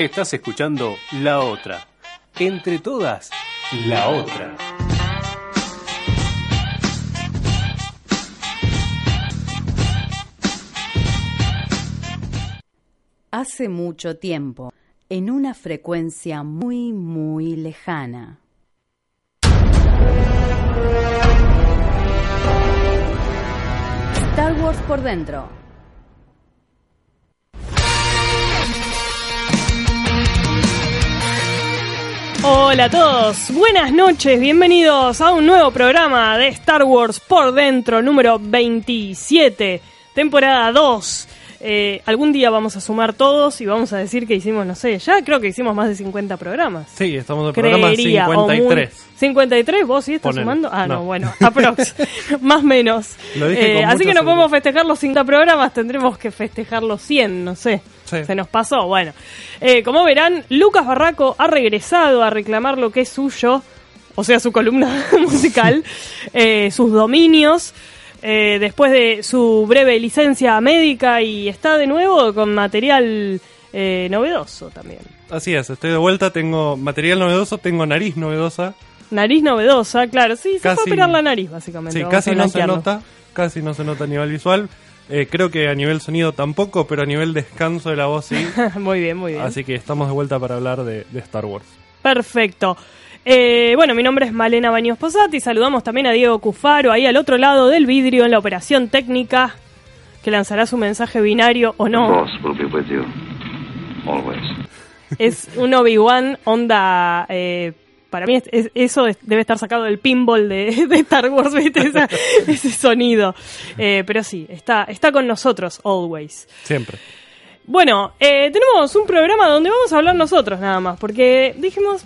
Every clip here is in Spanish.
Estás escuchando La Otra. Entre todas, La Otra. Hace mucho tiempo, en una frecuencia muy, muy lejana. Star Wars por dentro. Hola a todos, buenas noches, bienvenidos a un nuevo programa de Star Wars por dentro, número 27, temporada 2. Eh, algún día vamos a sumar todos y vamos a decir que hicimos, no sé, ya creo que hicimos más de 50 programas. Sí, estamos en el programa Creería, o muy- 53. 53, vos sí estás Ponele. sumando. Ah, no, No. bueno, aprox. más menos. Eh, así que no podemos festejar los 50 programas, tendremos que festejar los 100, no sé. Sí. Se nos pasó, bueno. Eh, como verán, Lucas Barraco ha regresado a reclamar lo que es suyo, o sea, su columna musical, eh, sus dominios, eh, después de su breve licencia médica y está de nuevo con material eh, novedoso también. Así es, estoy de vuelta, tengo material novedoso, tengo nariz novedosa. Nariz novedosa, claro, sí, se fue a operar la nariz básicamente. Sí, casi no se nota, casi no se nota a nivel visual. Eh, creo que a nivel sonido tampoco, pero a nivel descanso de la voz sí. muy bien, muy bien. Así que estamos de vuelta para hablar de, de Star Wars. Perfecto. Eh, bueno, mi nombre es Malena Baños Posati. Saludamos también a Diego Cufaro, ahí al otro lado del vidrio en la operación técnica, que lanzará su mensaje binario o no. Force will be with you always. Es un Obi-Wan onda. eh, para mí es- es- eso es- debe estar sacado del pinball de, de Star Wars, ¿viste? Esa- ese sonido. Eh, pero sí, está, está con nosotros, always. Siempre. Bueno, eh, tenemos un programa donde vamos a hablar nosotros nada más, porque dijimos,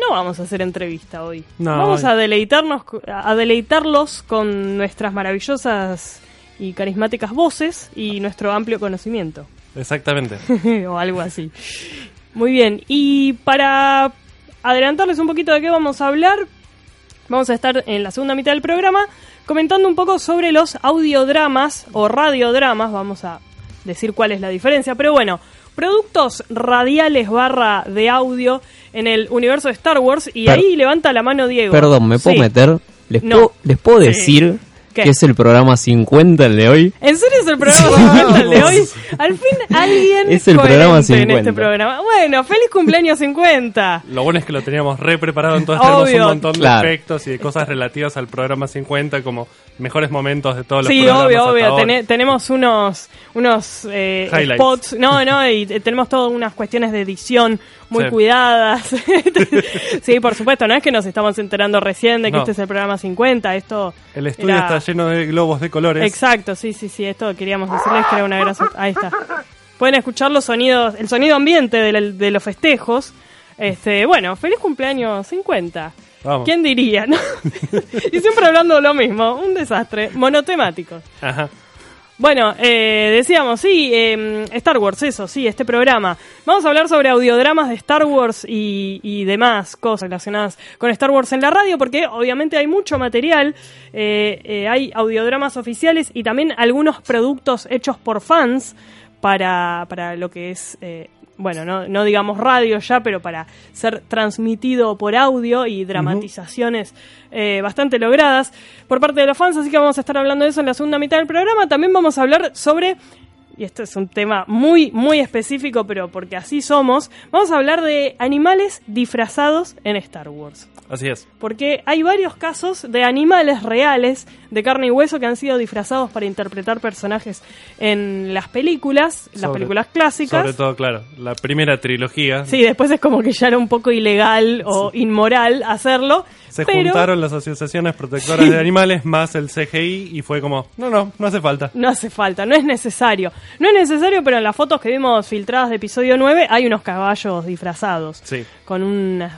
no vamos a hacer entrevista hoy. No, vamos hoy- a deleitarnos, a deleitarlos con nuestras maravillosas y carismáticas voces y nuestro amplio conocimiento, Exactamente. o algo así. Muy bien, y para adelantarles un poquito de qué vamos a hablar, vamos a estar en la segunda mitad del programa comentando un poco sobre los audiodramas o radiodramas, vamos a decir cuál es la diferencia, pero bueno, productos radiales barra de audio en el universo de Star Wars y Per- ahí levanta la mano Diego. Perdón, ¿me puedo Sí. meter? ¿Les, No. puedo, ¿Les puedo decir ¿Qué? que es el programa 50 el de hoy? ¿En serio es el programa 50 el de hoy? Al fin alguien Es el programa en 50. este programa. Bueno, feliz cumpleaños 50. Lo bueno es que lo teníamos re preparado, entonces tenemos Obvio. un montón de Claro. efectos y de cosas relativas al programa 50, como mejores momentos de todos los Sí, programas. obvio, hasta obvio. ahora. Tene- tenemos unos, unos eh, Highlights. spots. No, no, y tenemos todas unas cuestiones de edición muy Sí. cuidadas. sí, por supuesto, no es que nos estamos enterando recién de que No. este es el programa 50. Esto. El estudio era- está lleno de globos de colores. Exacto, sí, sí, sí. Esto queríamos decirles que era una gran. Ahí está. Pueden escuchar los sonidos, el sonido ambiente de, la- de los festejos. Este, bueno, feliz cumpleaños 50. Vamos. ¿Quién diría? no? y siempre hablando de lo mismo, un desastre, monotemático. Ajá. Bueno, eh, decíamos, sí, eh, Star Wars, eso, sí, este programa. Vamos a hablar sobre audiodramas de Star Wars y, y demás cosas relacionadas con Star Wars en la radio, porque obviamente hay mucho material, eh, eh, hay audiodramas oficiales y también algunos productos hechos por fans para, para lo que es... bueno, no, no digamos radio ya, pero para ser transmitido por audio y dramatizaciones eh, bastante logradas por parte de los fans, así que vamos a estar hablando de eso en la segunda mitad del programa. También vamos a hablar sobre, y esto es un tema muy, muy específico, pero porque así somos, vamos a hablar de animales disfrazados en Star Wars. Así es. Porque hay varios casos de animales reales, de carne y hueso, que han sido disfrazados para interpretar personajes en las películas, las películas clásicas. Sobre todo, claro, la primera trilogía. Sí, después es como que ya era un poco ilegal o inmoral hacerlo, Se Pero- juntaron las asociaciones protectoras de animales más el CGI y fue como, no, no, no hace falta. No hace falta, no es necesario. No es necesario, pero en las fotos que vimos filtradas de episodio 9 hay unos caballos disfrazados. Sí. Con un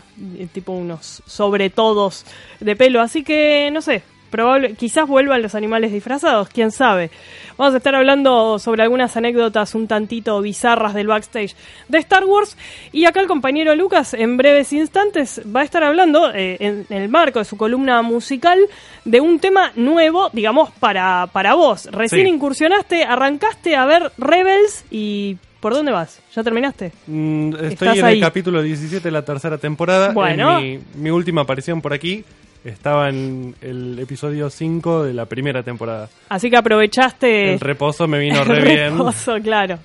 tipo unos sobre todos de pelo. Así que, no sé, probable, quizás vuelvan los animales disfrazados, quién sabe. Vamos a estar hablando sobre algunas anécdotas un tantito bizarras del backstage de Star Wars. Y acá el compañero Lucas, en breves instantes, va a estar hablando, eh, en, en el marco de su columna musical, de un tema nuevo, digamos, para, para vos. Recién Sí. incursionaste, arrancaste a ver Rebels y... ¿Por dónde vas? ¿Ya terminaste? Mm, estoy en ahí. el capítulo 17 de la tercera temporada. Bueno. En mi, mi última aparición por aquí estaba en el episodio 5 de la primera temporada. Así que aprovechaste... El reposo me vino re el bien. reposo, claro.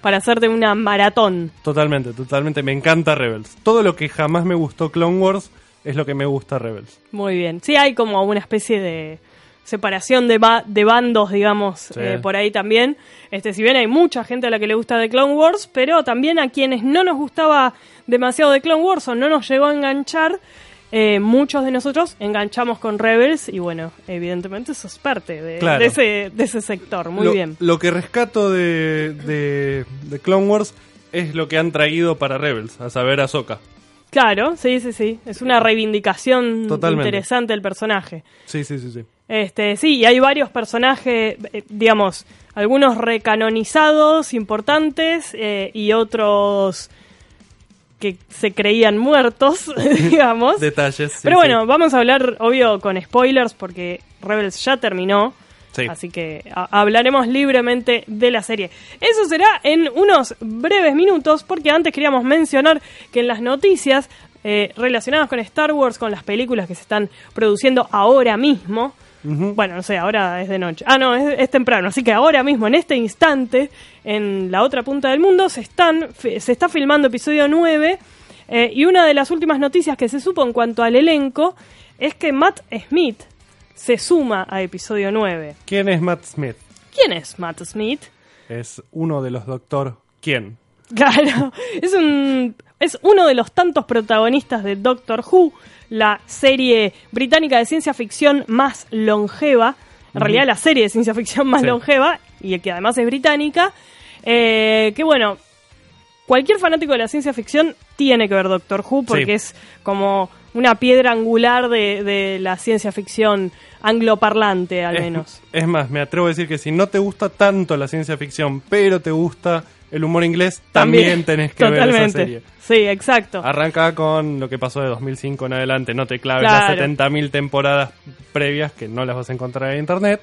Para hacerte una maratón. Totalmente, totalmente. Me encanta Rebels. Todo lo que jamás me gustó Clone Wars es lo que me gusta Rebels. Muy bien. Sí, hay como una especie de separación de, ba- de bandos, digamos, Sí. eh, por ahí también. Este, si bien hay mucha gente a la que le gusta The Clone Wars, pero también a quienes no nos gustaba demasiado The Clone Wars o no nos llegó a enganchar, eh, muchos de nosotros enganchamos con Rebels y bueno, evidentemente eso es parte de, Claro. de ese, de ese sector. Muy lo, bien. Lo que rescato de, de, de Clone Wars es lo que han traído para Rebels, a saber Ahsoka. Claro, sí, sí, sí. Es una reivindicación Totalmente. interesante del personaje. Sí, sí, sí, sí. Este, sí, y hay varios personajes, eh, digamos, algunos recanonizados, importantes, eh, y otros que se creían muertos, digamos. Detalles. sí, Pero sí. bueno, vamos a hablar, obvio, con spoilers, porque Rebels ya terminó. Sí. Así que hablaremos libremente de la serie. Eso será en unos breves minutos, porque antes queríamos mencionar que en las noticias eh, relacionadas con Star Wars, con las películas que se están produciendo ahora mismo, bueno, no sé, ahora es de noche. Ah, no, es, es temprano. Así que ahora mismo, en este instante, en la otra punta del mundo, se, están, se está filmando episodio 9. eh, y una de las últimas noticias que se supo en cuanto al elenco es que Matt Smith se suma a episodio 9. ¿Quién es Matt Smith? ¿Quién es Matt Smith? Es uno de los Doctor. ¿Quién? Claro, es un es uno de los tantos protagonistas de Doctor Who, la serie británica de ciencia ficción más longeva, en realidad la serie de ciencia ficción más Sí. longeva y que además es británica, eh, que bueno, cualquier fanático de la ciencia ficción tiene que ver Doctor Who porque Sí. es como una piedra angular de, de la ciencia ficción angloparlante al Es- menos. Es, más, me atrevo a decir que si no te gusta tanto la ciencia ficción, pero te gusta el humor inglés, también, tenés que ver esa serie. Sí, exacto. Arranca con lo que pasó de 2005 en adelante. No te claves Claro. las 70.000 temporadas previas que no las vas a encontrar en internet.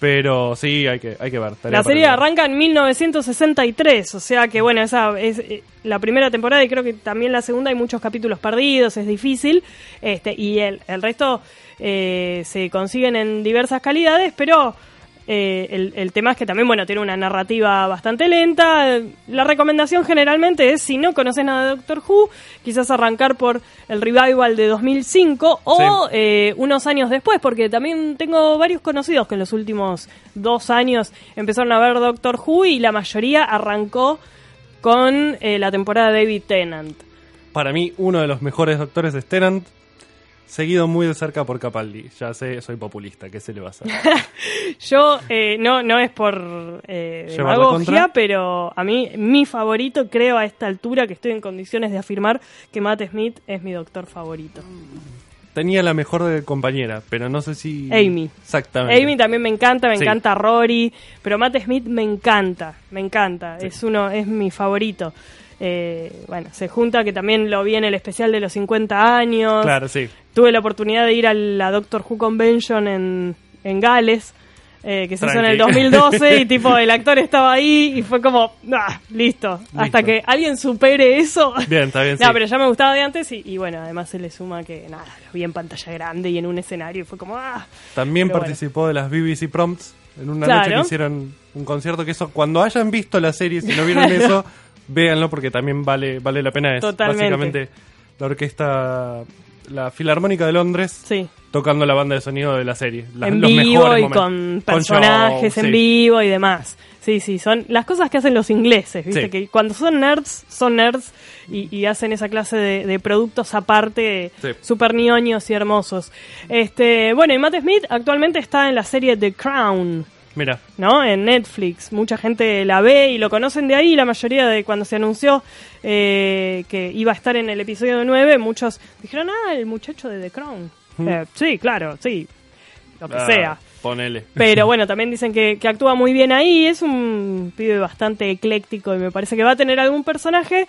Pero sí, hay que, hay que ver. La serie arranca en 1963, o sea que bueno, esa es eh, la primera temporada y creo que también la segunda hay muchos capítulos perdidos, es difícil, este y el, el resto eh, se consiguen en diversas calidades, pero eh, el, el tema es que también bueno tiene una narrativa bastante lenta. La recomendación generalmente es si no conoces nada de Doctor Who, quizás arrancar por el revival de 2005 o eh, unos años después, porque también tengo varios conocidos que en los últimos dos años empezaron a ver Doctor Who y la mayoría arrancó con eh, la temporada de David Tennant. Para mí, uno de los mejores doctores de Tennant, seguido muy de cerca por Capaldi. Ya sé, soy populista, ¿qué se le va a hacer? Yo, eh, no, no es por eh, ¿Llevar la demagogia, pero a mí, mi favorito, creo a esta altura que estoy en condiciones de afirmar que Matt Smith es mi doctor favorito. Tenía la mejor de compañera, pero no sé si... Amy. Exactamente. Amy también me encanta, me Sí. encanta Rory, pero Matt Smith me encanta, me encanta, Sí. es uno, es mi favorito. Eh, bueno, se junta que también lo vi en el especial de los 50 años. Claro, sí. Tuve la oportunidad de ir a la Doctor Who Convention en, en Gales, eh, que se hizo en el Tranqui. 2012, y tipo, el actor estaba ahí y fue como, ah, listo. Hasta que alguien supere eso. Bien, está bien, No, sí. pero ya me gustaba de antes y, y bueno, además se le suma que, nada, lo vi en pantalla grande y en un escenario y fue como, ah. También Pero bueno. participó de las BBC Prompts en una Claro. noche que hicieron un concierto que eso, cuando hayan visto la serie, si no vieron eso, véanlo porque también vale, vale la pena. Es Totalmente. básicamente la orquesta, la Filarmónica de Londres, Sí. tocando la banda de sonido de la serie. La- en los vivo y momentos. con Con personajes show, en sí. vivo y demás. Sí, sí, son las cosas que hacen los ingleses, ¿viste? Sí. Que cuando son nerds, son nerds y, y hacen esa clase de, de productos aparte, Sí. super ñoños y hermosos. Este, bueno, y Matt Smith actualmente está en la serie The Crown. Mira, ¿no? En Netflix. Mucha gente la ve y lo conocen de ahí. La mayoría de cuando se anunció eh, que iba a estar en el episodio 9, muchos dijeron, ah, el muchacho de The Crown. Eh, sí, claro, sí. Lo que ah, sea. Ponele. Pero bueno, también dicen que, que actúa muy bien ahí. Es un pibe bastante ecléctico y me parece que va a tener algún personaje.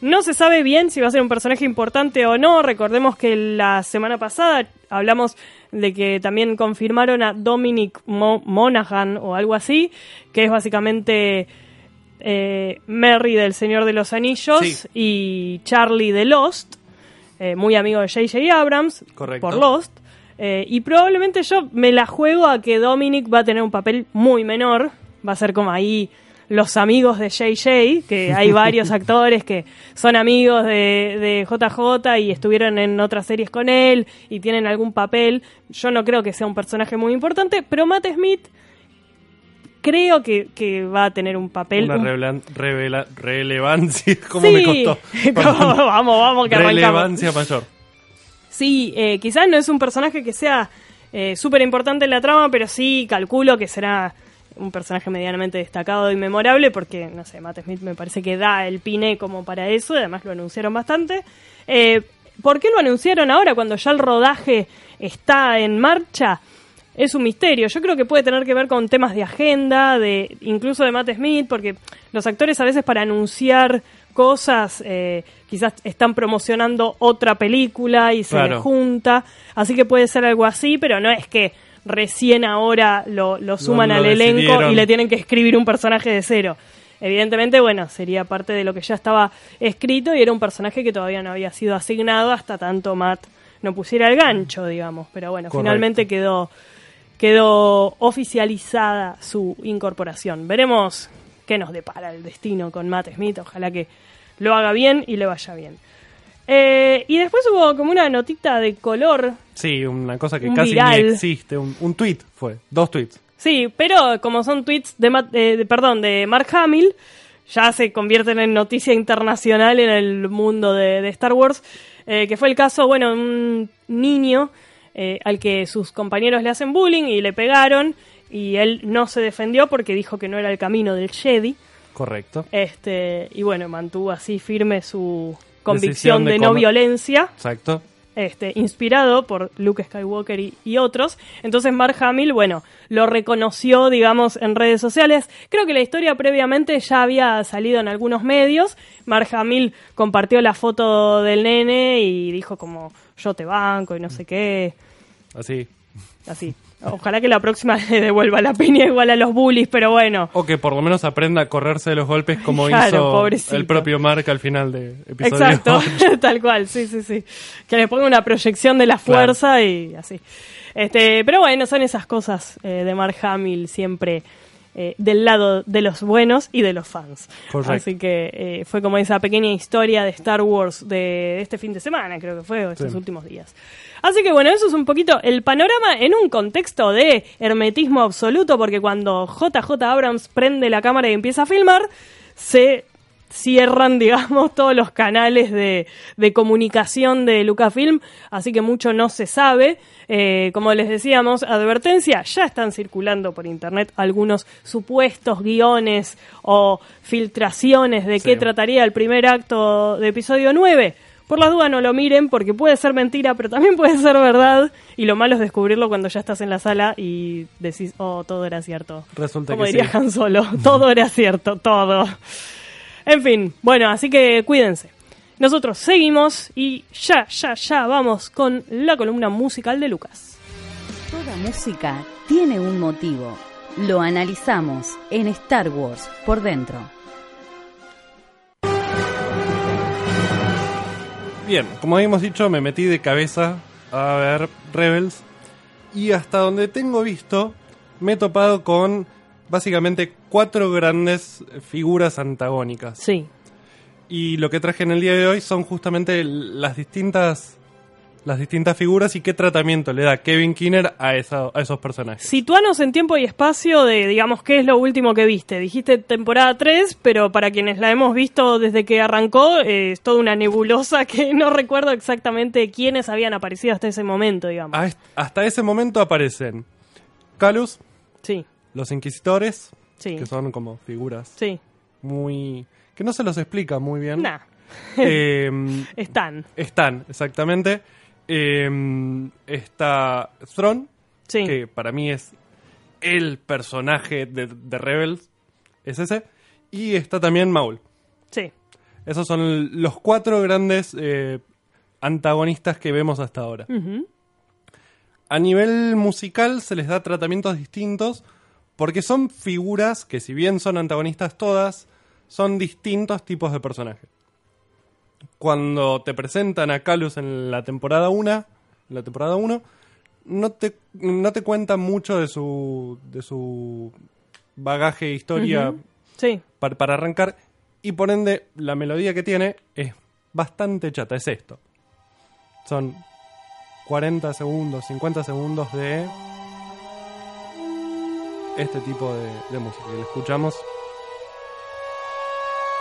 No se sabe bien si va a ser un personaje importante o no. Recordemos que la semana pasada hablamos de que también confirmaron a Dominic Mo- Monaghan o algo así, que es básicamente eh, Merry del Señor de los Anillos Sí. y Charlie de Lost, eh, muy amigo de J.J. Abrams Correcto. por Lost. Eh, y probablemente yo me la juego a que Dominic va a tener un papel muy menor. Va a ser como ahí los amigos de JJ, que hay varios actores que son amigos de, de JJ y estuvieron en otras series con él y tienen algún papel. Yo no creo que sea un personaje muy importante, pero Matt Smith creo que, que va a tener un papel. Una un- revela- revela- relevancia. ¿Cómo Sí, me costó? vamos, vamos, que arrancamos. Relevancia mayor. Sí, eh, quizás no es un personaje que sea eh, súper importante en la trama, pero sí calculo que será un personaje medianamente destacado y memorable porque, no sé, Matt Smith me parece que da el pine como para eso, y además lo anunciaron bastante. Eh, ¿Por qué lo anunciaron ahora cuando ya el rodaje está en marcha? Es un misterio. Yo creo que puede tener que ver con temas de agenda, de incluso de Matt Smith, porque los actores a veces para anunciar cosas eh, quizás están promocionando otra película y se Claro. les junta. Así que puede ser algo así, pero no es que recién ahora lo, lo suman al elenco decidieron. y le tienen que escribir un personaje de cero. Evidentemente, bueno, sería parte de lo que ya estaba escrito y era un personaje que todavía no había sido asignado hasta tanto Matt no pusiera el gancho, digamos. Pero bueno, Correcto. finalmente quedó, quedó oficializada su incorporación. Veremos qué nos depara el destino con Matt Smith. Ojalá que lo haga bien y le vaya bien. Eh, y después hubo como una notita de color Sí, una cosa que casi viral. ni existe. Un, un tweet fue. Dos tweets. Sí, pero como son tweets de, Matt- eh, de- perdón, de Mark Hamill, ya se convierten en noticia internacional en el mundo de, de Star Wars, eh, que fue el caso, bueno, un niño eh, al que sus compañeros le hacen bullying y le pegaron y él no se defendió porque dijo que no era el camino del Jedi. Correcto. Este, y bueno, mantuvo así firme su convicción de de, no violencia Exacto. este, inspirado por Luke Skywalker y, y otros. Entonces Mark Hamill, bueno, lo reconoció, digamos, en redes sociales. Creo que la historia previamente ya había salido en algunos medios. Mark Hamill compartió la foto del nene y dijo como, yo te banco y no sé qué. Así. Así. Ojalá que la próxima le devuelva la piña igual a los bullies, pero bueno. O que por lo menos aprenda a correrse de los golpes como Claro, hizo pobrecito. el propio Mark al final de episodio Exacto, 8. tal cual, sí, sí, sí. Que le ponga una proyección de la Claro. fuerza y así. Este, pero bueno, son esas cosas eh, de Mark Hamill siempre eh, del lado de los buenos y de los fans. Correcto. Así que eh, fue como esa pequeña historia de Star Wars de este fin de semana, creo que fue, o estos Sí. últimos días. Así que bueno, eso es un poquito el panorama en un contexto de hermetismo absoluto, porque cuando JJ Abrams prende la cámara y empieza a filmar, se cierran, digamos, todos los canales de, de comunicación de Lucasfilm, así que mucho no se sabe. Eh, como les decíamos, advertencia, ya están circulando por internet algunos supuestos guiones o filtraciones de Sí. qué trataría el primer acto de episodio 9. Por las dudas no lo miren porque puede ser mentira, pero también puede ser verdad. Y lo malo es descubrirlo cuando ya estás en la sala y decís, oh, todo era cierto. Resulta Como que diría sí. Han Solo, todo era cierto, todo. En fin, bueno, así que cuídense. Nosotros seguimos y ya, ya, ya vamos con la columna musical de Lucas. Toda música tiene un motivo. Lo analizamos en Star Wars por dentro. Bien, como habíamos dicho, me metí de cabeza a ver Rebels. Y hasta donde tengo visto, me he topado con básicamente cuatro grandes figuras antagónicas. Sí, Y lo que traje en el día de hoy son justamente las distintas las distintas figuras y qué tratamiento le da Kevin Kinner a, esa- a esos personajes. Situanos en tiempo y espacio de, digamos, qué es lo último que viste. Dijiste temporada 3, pero para quienes la hemos visto desde que arrancó, eh, es toda una nebulosa que no recuerdo exactamente quiénes habían aparecido hasta ese momento, digamos. A hasta ese momento aparecen Calus, Sí, los Inquisitores, sí, que son como figuras sí. muy... que no se los explica muy bien. Nah, Eh, están. están, exactamente. Eh, está Thrawn, Sí, que para mí es el personaje de, de Rebels, es ese. Y está también Maul. sí. Esos son los cuatro grandes eh, antagonistas que vemos hasta ahora. A nivel musical se les da tratamientos distintos porque son figuras que si bien son antagonistas todas, son distintos tipos de personajes. Cuando te presentan a Calus en la temporada 1, la temporada 1, no te, no te cuentan mucho de su, de su bagaje, historia Ujú. Sí, para, para arrancar y por ende la melodía que tiene es bastante chata, es esto. Son 40 segundos, 50 segundos de este tipo de, música que lo escuchamos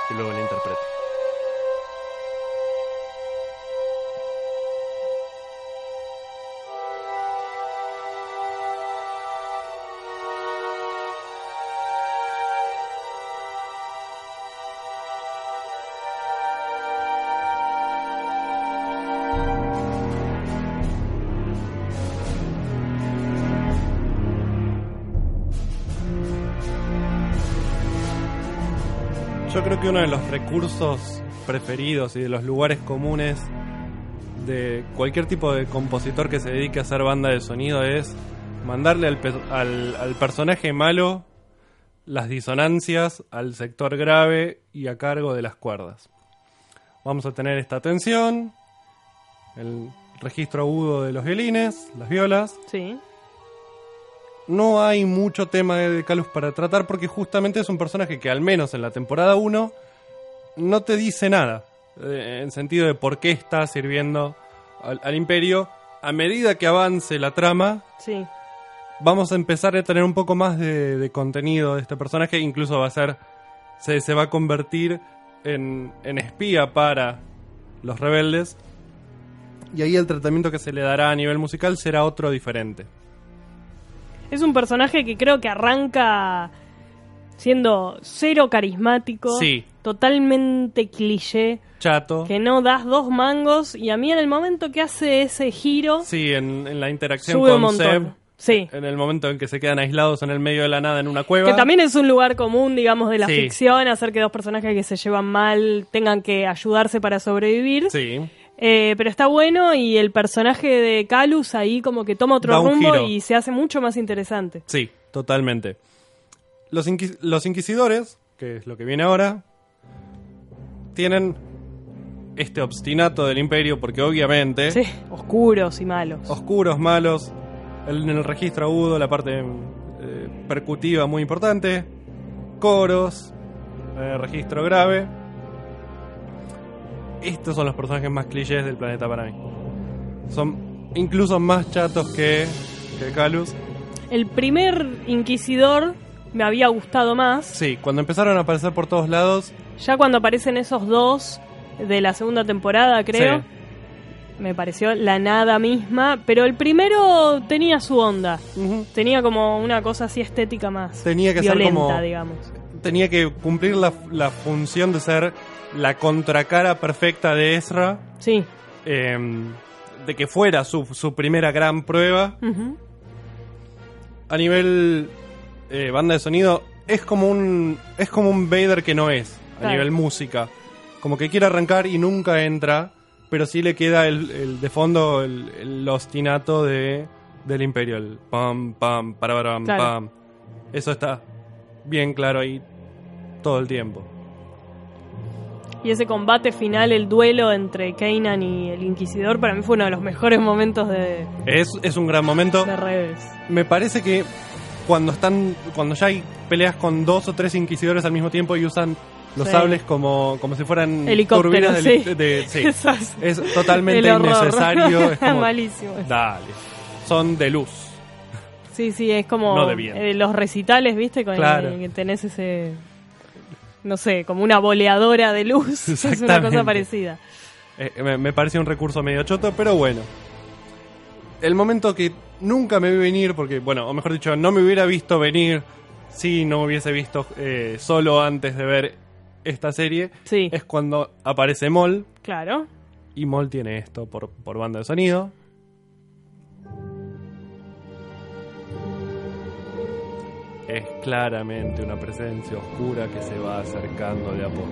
y luego la interpreto. Uno de los recursos preferidos y de los lugares comunes de cualquier tipo de compositor que se dedique a hacer banda de sonido es mandarle al, pe- al- al personaje malo las disonancias al sector grave y a cargo de las cuerdas. Vamos a tener esta tensión, el registro agudo de los violines, las violas, sí. no hay mucho tema de Calus para tratar porque justamente es un personaje que al menos en la temporada 1 no te dice nada. eh, en sentido de por qué está sirviendo al, al imperio. A medida que avance la trama, Sí. vamos a empezar a tener un poco más de, de contenido de este personaje. Incluso va a ser. Se, se va a convertir en, en espía para los rebeldes. Y ahí el tratamiento que se le dará a nivel musical será otro diferente. Es un personaje que creo que arranca siendo cero carismático, Sí. totalmente cliché, Chato. que no das dos mangos y a mí en el momento que hace ese giro Sí, en, en la interacción sube un con montón. Seb, Sí. en el momento en que se quedan aislados en el medio de la nada en una cueva. Que también es un lugar común, digamos, de la Sí. ficción, hacer que dos personajes que se llevan mal tengan que ayudarse para sobrevivir. Sí, Eh, pero está bueno y el personaje de Calus ahí como que toma otro un rumbo giro. y se hace mucho más interesante. sí, totalmente. Los, inquis- los inquisidores, que es lo que viene ahora, tienen este obstinato del imperio porque obviamente Sí, oscuros y malos. oscuros, malos, en el registro agudo, la parte eh, percutiva muy importante, coros, eh, registro grave. Estos son los personajes más clichés del planeta para mí. Son incluso más chatos que, que Calus. El primer Inquisidor me había gustado más. Sí, cuando empezaron a aparecer por todos lados, Ya cuando aparecen esos dos de la segunda temporada, creo, Sí. me pareció la nada misma. Pero el primero tenía su onda. Tenía como una cosa así estética más. Tenía que ser violenta, como- digamos. tenía que cumplir la, la función de ser la contracara perfecta de Ezra, Sí. eh, de que fuera su, su primera gran prueba. A nivel eh, banda de sonido es como un es como un Vader que no es a Claro. nivel música como que quiere arrancar y nunca entra pero sí le queda el, el de fondo el, el ostinato de del imperio el pam pam para pam Claro. pam eso está bien claro ahí todo el tiempo Y ese combate final, el duelo entre Kanan y el Inquisidor, para mí fue uno de los mejores momentos de, es, es un gran momento de Rebels. me parece que cuando están cuando ya hay peleas con dos o tres inquisidores al mismo tiempo y usan los Sí. sables como, como si fueran Helicópteros, turbinas de, sí. de- sí. Es totalmente innecesario. Es como, Malísimo. Dale. Son de luz. Sí, sí, es como No de bien. eh, los recitales, ¿viste? Con Claro. el- que tenés ese, no sé, como una boleadora de luz. es una cosa parecida. Eh, me, me parece un recurso medio choto, pero bueno. El momento que nunca me vi venir, porque, bueno, o mejor dicho, no me hubiera visto venir si no hubiese visto eh, solo antes de ver esta serie, Sí. es cuando aparece Moll, Claro. y Moll tiene esto por, por banda de sonido. Es claramente una presencia oscura que se va acercando de a poco.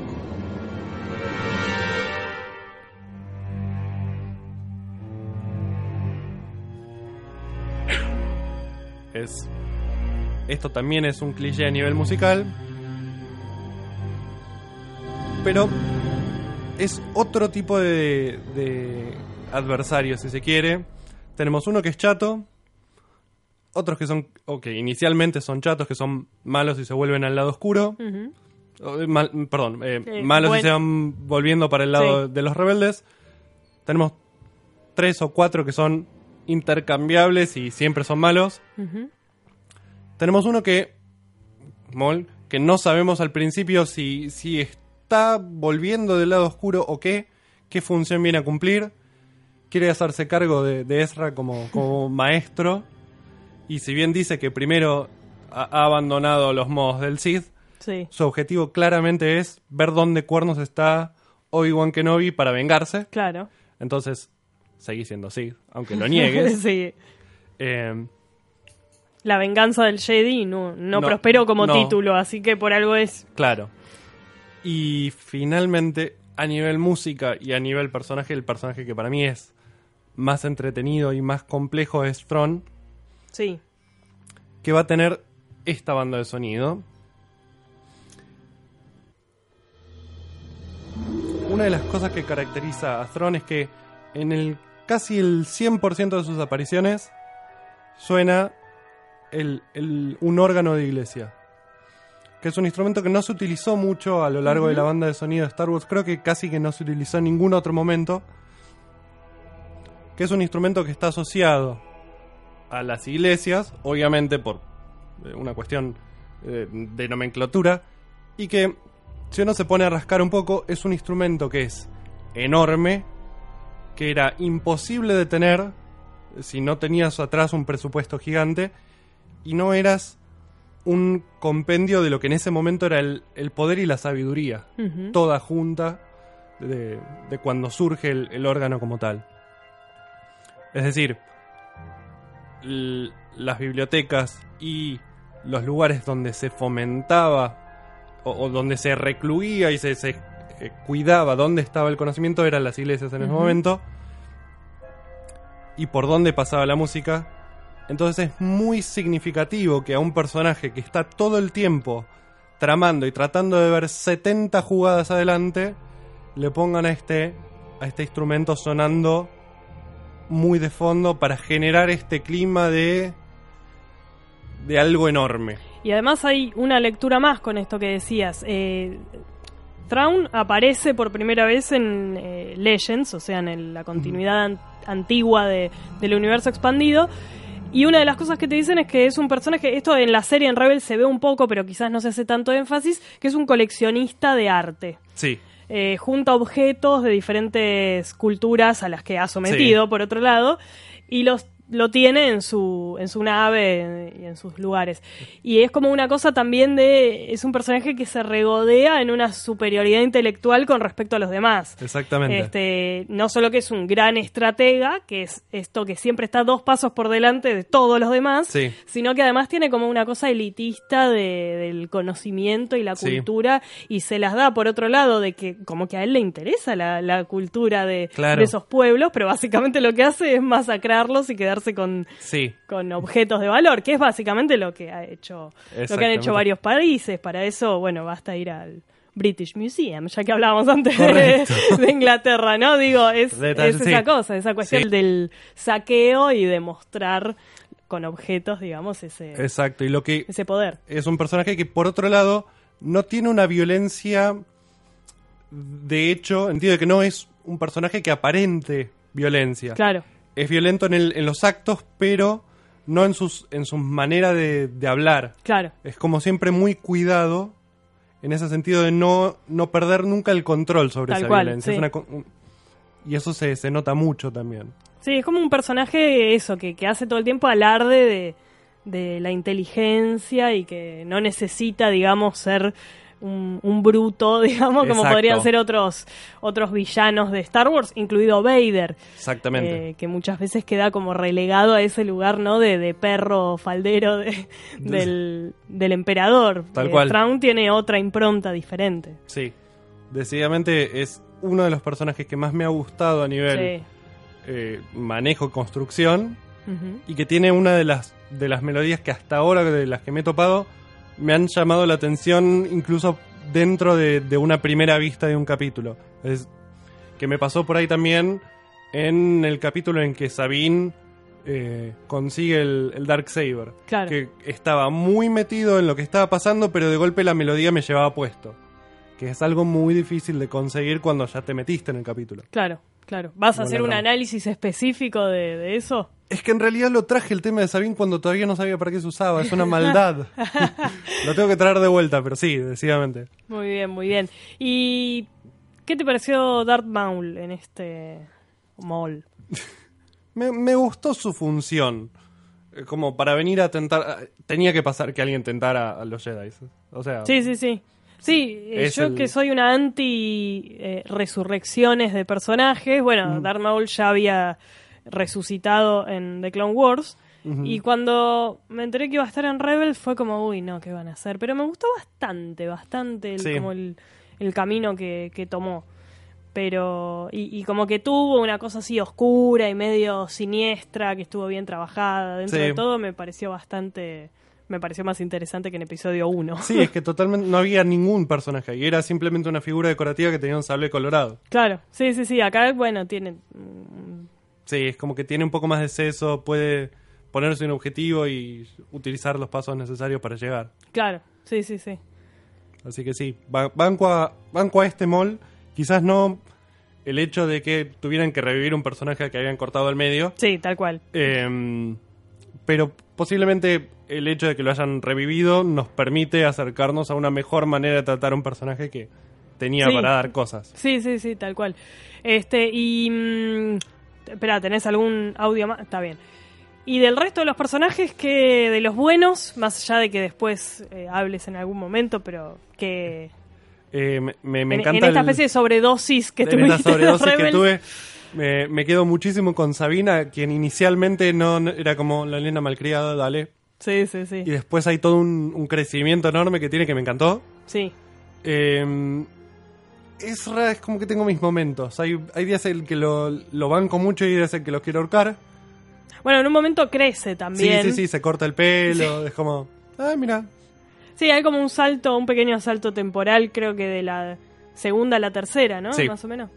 Es esto también es un cliché a nivel musical, pero es otro tipo de, de adversario, si se quiere. Tenemos uno que es chato, otros que son, o que inicialmente son chatos, que son malos y se vuelven al lado oscuro. O, eh, mal- perdón, eh, Eh, malos y se van volviendo para el lado Sí. de los rebeldes. Tenemos tres o cuatro que son intercambiables y siempre son malos. Tenemos uno que, Mol, que no sabemos al principio si, si está volviendo del lado oscuro o qué, qué función viene a cumplir. Quiere hacerse cargo de, de Ezra como, como maestro. Y si bien dice que primero ha, ha abandonado los modos del Sith, Sí. su objetivo claramente es ver dónde cuernos está Obi-Wan Kenobi para vengarse. Claro. Entonces, seguís siendo Sith, aunque lo niegues. sí. Eh, La venganza del Jedi no, no, No, prosperó como no. título, así que por algo es. Claro. Y finalmente, a nivel música y a nivel personaje, el personaje que para mí es más entretenido y más complejo es Thrawn, Sí. que va a tener esta banda de sonido. Una de las cosas que caracteriza a Thrawn es que en el casi el 100% de sus apariciones suena el- el- un órgano de iglesia. Que es un instrumento que no se utilizó mucho a lo largo de la banda de sonido de Star Wars. Creo que casi que no se utilizó en ningún otro momento. Que es un instrumento que está asociado a las iglesias, obviamente por eh, una cuestión eh, de nomenclatura, y que si uno se pone a rascar un poco, es un instrumento que es enorme, que era imposible de tener si no tenías atrás un presupuesto gigante y no eras un compendio de lo que en ese momento era el, el poder y la sabiduría, toda junta de, de cuando surge el, el órgano como tal. Es decir, las bibliotecas y los lugares donde se fomentaba o, o donde se recluía y se, se, cuidaba dónde estaba el conocimiento eran las iglesias en ese momento y por dónde pasaba la música. Entonces es muy significativo que a un personaje que está todo el tiempo tramando y tratando de ver 70 jugadas adelante, le pongan a este, a este instrumento sonando muy de fondo para generar este clima de, de algo enorme. Y además hay una lectura más con esto que decías. Eh, Thrawn aparece por primera vez en eh, Legends, o sea, en el- la continuidad an- antigua de- del universo expandido. Y una de las cosas que te dicen es que es un personaje, esto en la serie en Rebel se ve un poco, pero quizás no se hace tanto énfasis, que es un coleccionista de arte. Sí, Eh, junta objetos de diferentes culturas a las que ha sometido, Sí. por otro lado, y los lo tiene en su en su nave y en sus lugares. Y es como una cosa también de es un personaje que se regodea en una superioridad intelectual con respecto a los demás. exactamente. Este, no solo que es un gran estratega, que es esto que siempre está dos pasos por delante de todos los demás, Sí. sino que además tiene como una cosa elitista de- del conocimiento y la Sí. cultura y se las da por otro lado de que como que a él le interesa la, la cultura de, Claro. de esos pueblos, pero básicamente lo que hace es masacrarlos y quedarse con, Sí, con objetos de valor, que es básicamente lo que ha hecho, lo que han hecho varios países. Para eso, bueno, basta ir al British Museum, ya que hablábamos antes de, Inglaterra, ¿no? Digo, es, Detalle, es esa sí. cosa, esa cuestión Sí. del saqueo y de mostrar con objetos, digamos, ese, exacto. Y lo que ese poder. es un personaje que por otro lado no tiene una violencia de hecho, entiendo que no es un personaje que aparente violencia. Claro. Es violento en, el- en los actos, pero no en sus, en sus maneras de, de hablar. Claro. Es como siempre muy cuidado en ese sentido de no, no perder nunca el control sobre Tal esa cual, violencia. sí. Es una co- un- y eso se, se nota mucho también. Sí, es como un personaje eso, que, que hace todo el tiempo alarde de, de la inteligencia y que no necesita, digamos, ser un, un bruto, digamos, como podrían ser otros, otros villanos de Star Wars, incluido Vader. Exactamente. eh, que muchas veces queda como relegado a ese lugar, ¿no? De, de perro faldero de- del, del emperador. Tal Eh, cual. Thrawn tiene otra impronta diferente. Sí. Decididamente es uno de los personajes que más me ha gustado a nivel Sí. eh, manejo construcción. Y que tiene una de las de las melodías que hasta ahora de las que me he topado me han llamado la atención incluso dentro de, de una primera vista de un capítulo es que me pasó por ahí también en el capítulo en que Sabine eh, consigue el, el Dark Saber Claro. que estaba muy metido en lo que estaba pasando pero de golpe la melodía me llevaba puesto que es algo muy difícil de conseguir cuando ya te metiste en el capítulo Claro, claro. ¿Vas a hacer un análisis específico de, de eso? Es que en realidad lo traje el tema de Sabine cuando todavía no sabía para qué se usaba. Es una maldad. lo tengo que traer de vuelta, pero sí, decididamente. Muy bien, muy bien. ¿Y qué te pareció Darth Maul en este Maul? Me, me gustó su función. Eh, Como para venir a tentar. Tenía que pasar que alguien tentara a los Jedi. O sea. Sí, sí, sí. Sí, eh, yo el- que soy una anti eh, resurrecciones de personajes, bueno, Mm. Darth Maul ya había resucitado en The Clone Wars. Y cuando me enteré que iba a estar en Rebels fue como, uy, no, ¿qué van a hacer? Pero me gustó bastante, bastante el, Sí. como el, el camino que, que tomó. Pero, y, y como que tuvo una cosa así oscura y medio siniestra, que estuvo bien trabajada. Dentro Sí. de todo me pareció bastante, me pareció más interesante que en episodio 1. Sí, es que totalmente no había ningún personaje ahí. Era simplemente una figura decorativa que tenía un sable colorado. Claro, sí, sí, sí. Acá, bueno, tiene. Sí, es como que tiene un poco más de seso, puede ponerse un objetivo y utilizar los pasos necesarios para llegar. Claro, sí, sí, sí. Así que sí, ba- banco a, banco a este mall. Quizás no el hecho de que tuvieran que revivir un personaje que habían cortado al medio. Sí, tal cual. eh, pero posiblemente el hecho de que lo hayan revivido nos permite acercarnos a una mejor manera de tratar a un personaje que tenía Sí. para dar cosas. Sí, sí, sí, tal cual. Este, y. mm, espera, ¿tenés algún audio más? Está bien. Y del resto de los personajes, que de los buenos, más allá de que después eh, hables en algún momento, pero que. Eh, me, me- me en, encanta en esta el- especie de sobredosis que tuviste. esta sobredosis que tuve. Me, me quedo muchísimo con Sabina, quien inicialmente no, no- era como la nena malcriada, dale. Sí, sí, sí. Y después hay todo un, un crecimiento enorme que tiene que me encantó. Sí. Eh, Ezra es como que tengo mis momentos. Hay, hay días en que lo, lo banco mucho y hay días en que lo quiero ahorcar. Bueno, en un momento crece Sí, también. sí, sí, se corta el pelo. Es como, ah, mira. Sí, hay como un salto, un pequeño salto temporal, creo que de la segunda a la tercera, ¿no? Sí. Más o menos.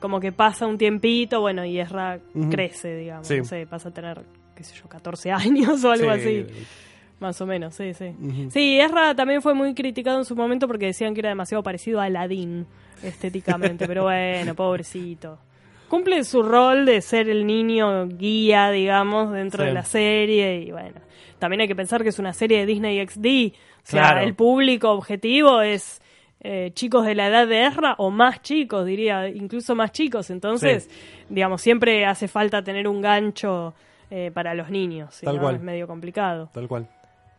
Como que pasa un tiempito, bueno, y Ezra crece, digamos. Sí. No sé, pasa a tener, qué sé yo, 14 años o algo Sí. así. Más o menos, sí, sí. Sí, Ezra también fue muy criticado en su momento porque decían que era demasiado parecido a Aladdin estéticamente, pero bueno, pobrecito. Cumple su rol de ser el niño guía, digamos, dentro Sí. de la serie y bueno, también hay que pensar que es una serie de Disney XD, o sea, Claro. el público objetivo es eh, chicos de la edad de Ezra o más chicos, diría, incluso más chicos, entonces, digamos, siempre hace falta tener un gancho eh, para los niños, Tal no, cual. es medio complicado. Tal cual.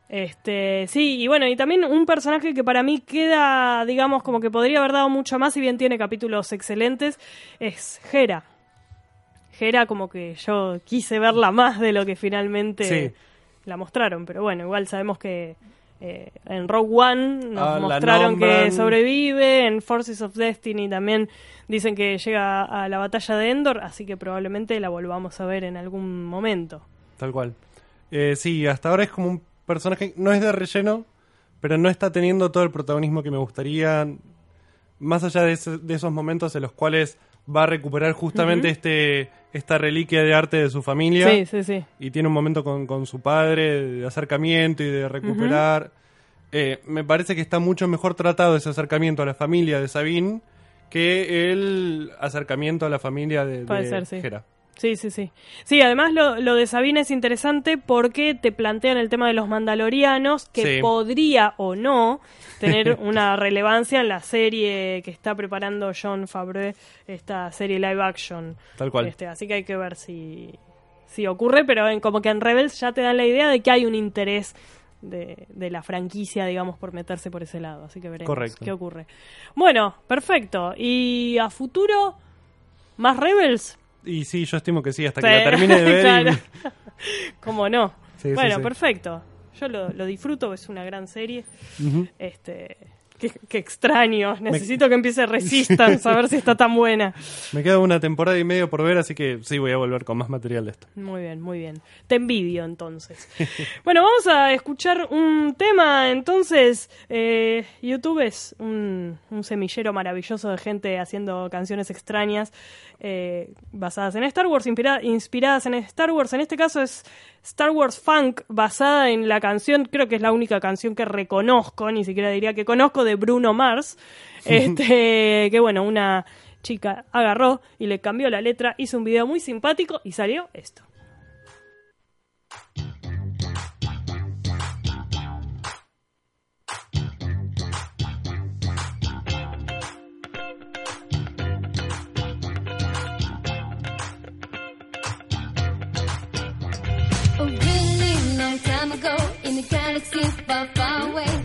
Este, sí, y bueno, y también un personaje que para mí queda, digamos, como que podría haber dado mucho más, si bien tiene capítulos excelentes, es Hera. Hera como que yo quise verla más de lo que finalmente Sí. la mostraron, pero bueno, igual sabemos que eh, en Rogue One nos Ah, mostraron que sobrevive, en Forces of Destiny también dicen que llega a la batalla de Endor, así que probablemente la volvamos a ver en algún momento. Tal cual. Eh, sí, hasta ahora es como un personaje, no es de relleno, pero no está teniendo todo el protagonismo que me gustaría, más allá de, ese- de esos momentos en los cuales va a recuperar justamente este esta reliquia de arte de su familia. Sí, sí, sí. Y tiene un momento con, con su padre de acercamiento y de recuperar. Eh, me parece que está mucho mejor tratado ese acercamiento a la familia de Sabine que el acercamiento a la familia de, de ser, sí. Hera. Sí, sí, sí. Sí, además lo, lo de Sabine es interesante porque te plantean el tema de los mandalorianos, que Sí. podría o no tener una relevancia en la serie que está preparando John Favreau, esta serie live action. Tal cual. Este, así que hay que ver si, si ocurre, pero en, como que en Rebels ya te dan la idea de que hay un interés de, de la franquicia, digamos, por meterse por ese lado. Así que veremos Correcto. qué ocurre. Bueno, perfecto. ¿Y a futuro más Rebels? Y sí, yo estimo que sí, hasta que la termine de ver. y- claro. ¿Cómo no? Sí, bueno, sí. perfecto. Yo lo, lo disfruto, es una gran serie. Este, qué, qué extraño. Necesito que empiece Resistance, a ver si está tan buena. Me queda una temporada y medio por ver, así que sí voy a volver con más material de esto. Muy bien, muy bien. Te envidio entonces. bueno, vamos a escuchar un tema entonces. Eh, YouTube es un, un semillero maravilloso de gente haciendo canciones extrañas eh, basadas en Star Wars, inspira- inspiradas en Star Wars. En este caso es Star Wars Funk, basada en la canción, creo que es la única canción que reconozco, ni siquiera diría que conozco, de Bruno Mars. Este, que bueno, una chica agarró y le cambió la letra, hizo un video muy simpático y salió esto. A really long time ago in a galaxy far, far away.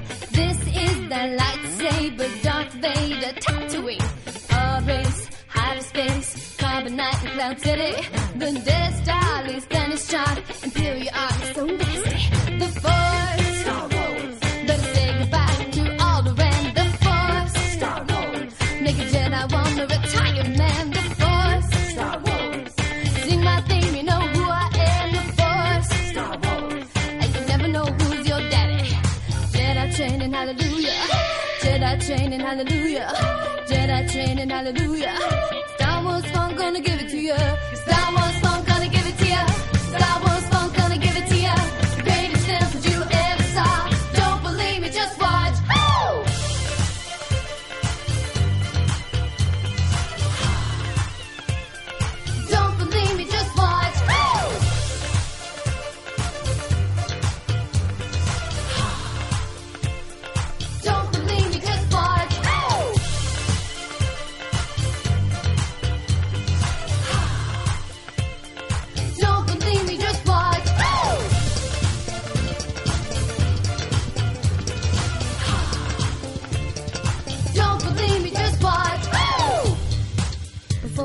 Space, carbonite and cloud city. The Death Star is Spanish chart, Imperial army so nasty. The Force, Star Wars. Better say goodbye to all the ran. The Force, Star Wars. Naked Jedi wanna retired man. The Force, Star Wars. Sing my theme, you know who I am. The Force, Star Wars. And you never know who's your daddy. Jedi training, hallelujah. Jedi training, hallelujah. Jedi training, hallelujah.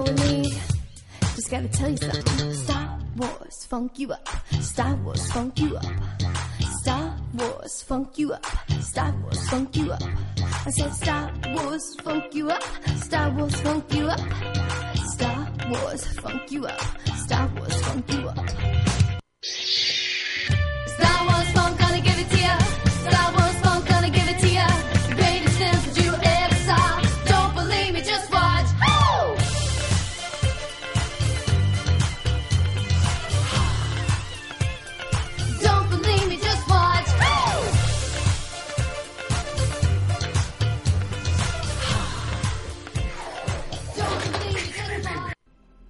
We just gotta tell you something. Star Wars funk you up. Star Wars funk you up. Star Wars funk you up. Star Wars funk you up. I said Star Wars funk you up. Star Wars funk you up. Star Wars funk you up. Star Wars funk you up.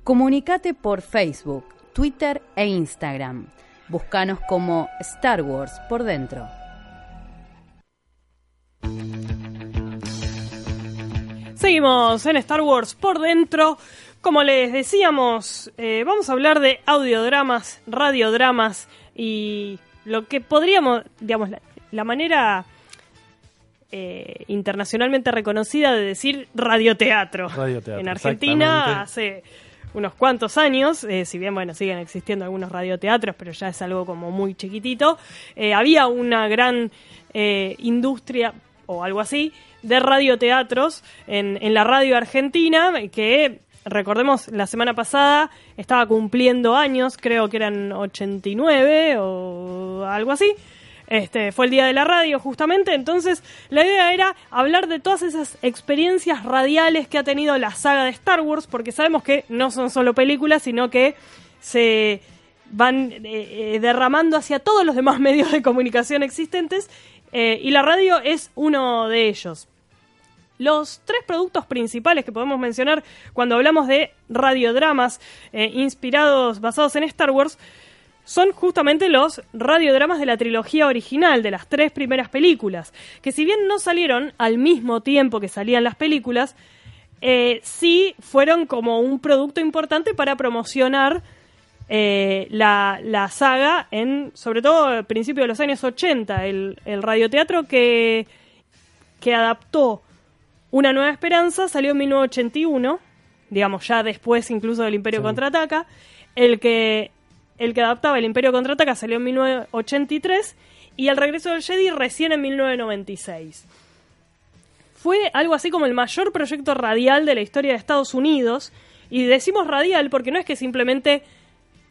Comunicate por Facebook, Twitter e Instagram. Búscanos como Star Wars por dentro. Seguimos en Star Wars por dentro. Como les decíamos, eh, vamos a hablar de audiodramas, radiodramas y lo que podríamos, digamos, la, la manera eh, internacionalmente reconocida de decir radioteatro. Radioteatro, En Argentina hace unos cuantos años, eh, si bien bueno siguen existiendo algunos radioteatros, pero ya es algo como muy chiquitito, eh, había una gran eh, industria o algo así de radioteatros en, en la radio argentina que recordemos la semana pasada estaba cumpliendo años, creo que eran 89 o algo así. Este, fue el día de la radio justamente, entonces la idea era hablar de todas esas experiencias radiales que ha tenido la saga de Star Wars, porque sabemos que no son solo películas, sino que se van eh, eh, derramando hacia todos los demás medios de comunicación existentes, eh, y la radio es uno de ellos. los tres productos principales que podemos mencionar cuando hablamos de radiodramas inspirados, basados en Star Wars, son justamente los radiodramas de la trilogía original, de las tres primeras películas, que si bien no salieron al mismo tiempo que salían las películas, eh, sí fueron como un producto importante para promocionar eh, la, la saga en, sobre todo, al principio de los años 80, el, el radioteatro que, que adaptó Una Nueva Esperanza salió en 1981, digamos ya después incluso del Imperio Contraataca, el que, el que adaptaba el Imperio Contraataca salió en 1983 y El Regreso del Jedi recién en 1996 fue algo así como el mayor proyecto radial de la historia de Estados Unidos. Y decimos radial porque no es que simplemente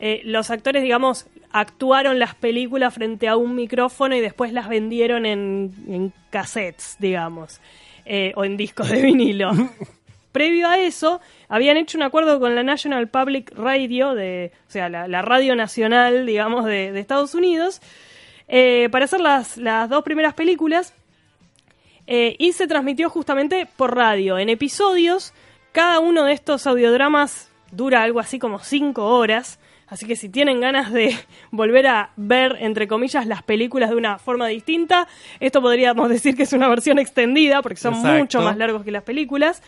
eh, los actores, digamos, actuaron las películas frente a un micrófono y después las vendieron en, en cassettes, digamos, eh, o en discos de vinilo. Previo a eso, habían hecho un acuerdo con la National Public Radio, de, o sea, la, la radio nacional, digamos, de, de Estados Unidos, eh, para hacer las, las dos primeras películas eh, y se transmitió justamente por radio, en episodios. Cada uno de estos audiodramas dura algo así como 5 horas. Así que si tienen ganas de volver a ver, entre comillas, las películas de una forma distinta, esto podríamos decir que es una versión extendida, porque son Exacto. mucho más largos que las películas.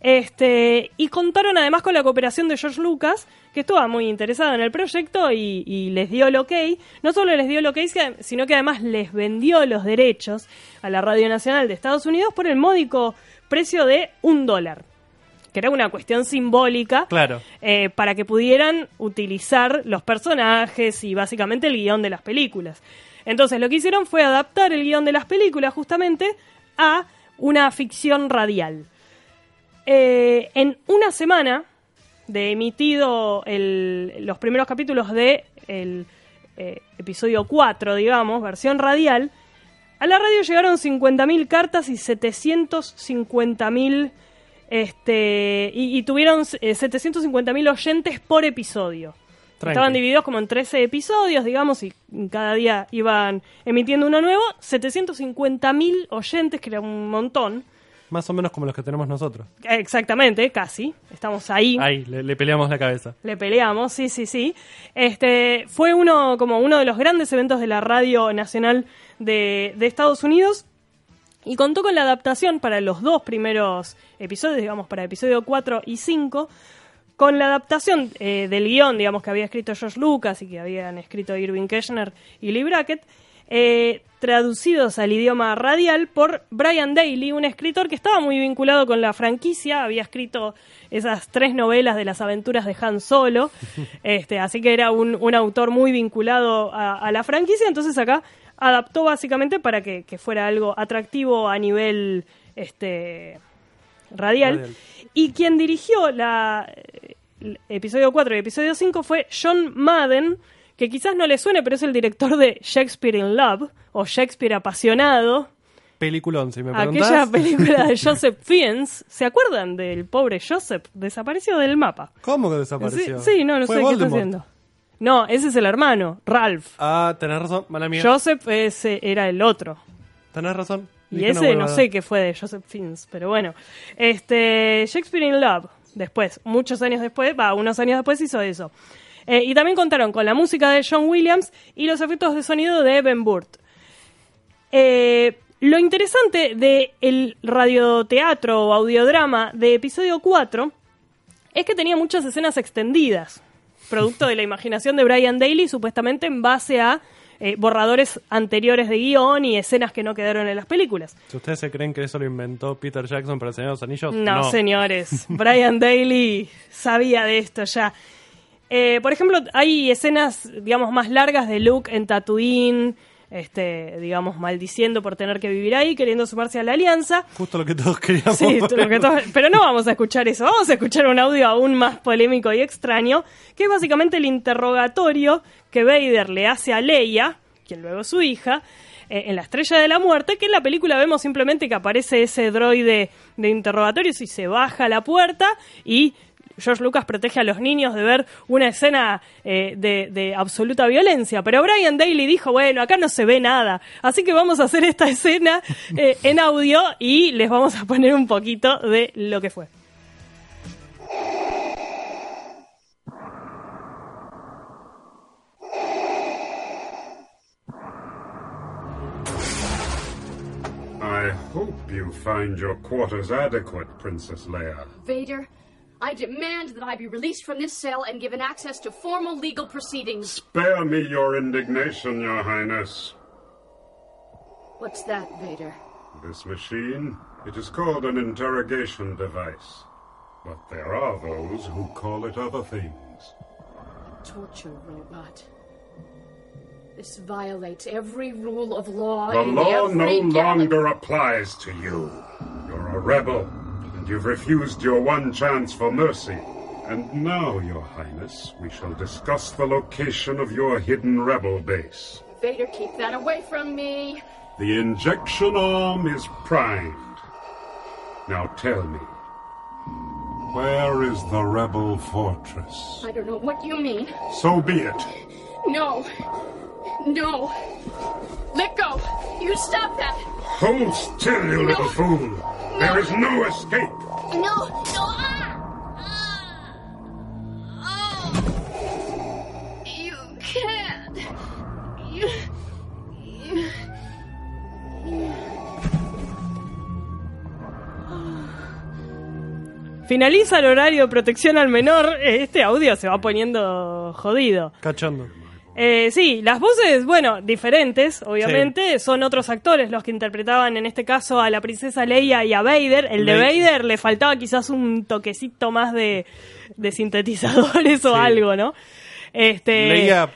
Este, y contaron además con la cooperación de George Lucas, que estaba muy interesado en el proyecto y, y les dio el ok. No solo les dio el ok, sino que además les vendió los derechos a la Radio Nacional de Estados Unidos por el módico precio de un dólar, que era una cuestión simbólica Claro. eh, para que pudieran utilizar los personajes y básicamente el guion de las películas. Entonces lo que hicieron fue adaptar el guion de las películas justamente a una ficción radial. Eh, en una semana de emitido el- los primeros capítulos de el eh, episodio 4, digamos, versión radial, a la radio llegaron 50.000 cartas y 750.000 este y, y tuvieron eh, 750.000 oyentes por episodio. Tranqui. Estaban divididos como en 13 episodios, digamos, y cada día iban emitiendo uno nuevo. 750.000 oyentes, que era un montón. Más o menos como los que tenemos nosotros. Exactamente, casi. Estamos ahí. Ahí, le, le peleamos la cabeza. Le peleamos, sí, sí, sí. Este fue uno como uno de los grandes eventos de la radio nacional de, de Estados Unidos y contó con la adaptación para los dos primeros episodios, digamos, para episodio 4 y 5, con la adaptación eh, del guion, digamos, que había escrito George Lucas y que habían escrito Irving Kirchner y Lee Brackett, eh, traducidos al idioma radial por Brian Daly, un escritor que estaba muy vinculado con la franquicia, había escrito esas tres novelas de las aventuras de Han Solo, este, así que era un, un autor muy vinculado a, a la franquicia, entonces acá adaptó básicamente para que, que fuera algo atractivo a nivel este radial. Radial. Y quien dirigió la el episodio 4 y episodio 5 fue John Madden, que quizás no le suene, pero es el director de Shakespeare in Love o Shakespeare apasionado. Peliculón, si me preguntás. Aquella película de Joseph Fiennes. ¿Se acuerdan del pobre Joseph? Desapareció del mapa. ¿Cómo que desapareció? Sí, sí, no, no sé qué está haciendo. No, ese es el hermano, Ralph. Ah, tenés razón, mala mía. Joseph ese era el otro. Tenés razón. Y ese no a- sé qué fue de Joseph Fiennes, pero bueno. Este, Shakespeare in Love, después, muchos años después, va, unos años después hizo eso. Eh, y también contaron con la música de John Williams y los efectos de sonido de Ben Burt. Eh, lo interesante del el radioteatro o audiodrama de episodio 4 es que tenía muchas escenas extendidas, producto de la imaginación de Brian Daly, supuestamente en base a eh, borradores anteriores de guion y escenas que no quedaron en las películas. Si ustedes se creen que eso lo inventó Peter Jackson para el Señor de los Anillos, No, señores, Brian Daly sabía de esto ya. Eh, por ejemplo, hay escenas, digamos, más largas de Luke en Tatooine, este, digamos, maldiciendo por tener que vivir ahí, queriendo sumarse a la alianza. Justo lo que todos queríamos. Sí, lo que todos- pero no vamos a escuchar eso, vamos a escuchar un audio aún más polémico y extraño, que es básicamente el interrogatorio que Vader le hace a Leia, quien luego es su hija, eh, en La Estrella de la Muerte, que en la película vemos simplemente que aparece ese droide de interrogatorios y se baja la puerta y George Lucas protege a los niños de ver una escena eh, de, de absoluta violencia. Pero Brian Daly dijo, bueno, acá no se ve nada, así que vamos a hacer esta escena eh, en audio y les vamos a poner un poquito de lo que fue. I hope you find your quarters adequate, Princess Leia. Vader, I demand that I be released from this cell and given access to formal legal proceedings. Spare me your indignation, Your Highness. What's that, Vader? This machine, it is called an interrogation device. But there are those who call it other things. A torture robot. This violates every rule of law The law no longer applies to you. You're a rebel, you've refused your one chance for mercy. And now, Your Highness, we shall discuss the location of your hidden rebel base. Vader, keep that away from me. The injection arm is primed. Now tell me, where is the rebel fortress? I don't know what you mean. So be it. No. No. Let go. You stop that. Hold still, you little fool. There is no escape. No. No. Ah. Ah. Oh. You can't. You. you- Finaliza el horario de protección al menor, este audio se va poniendo jodido. Cachondo. Eh, sí, las voces, bueno, diferentes, obviamente, son otros actores los que interpretaban en este caso a la princesa Leia y a Vader. El de Vader le faltaba quizás un toquecito más de, de sintetizadores o algo, ¿no? Este, Leia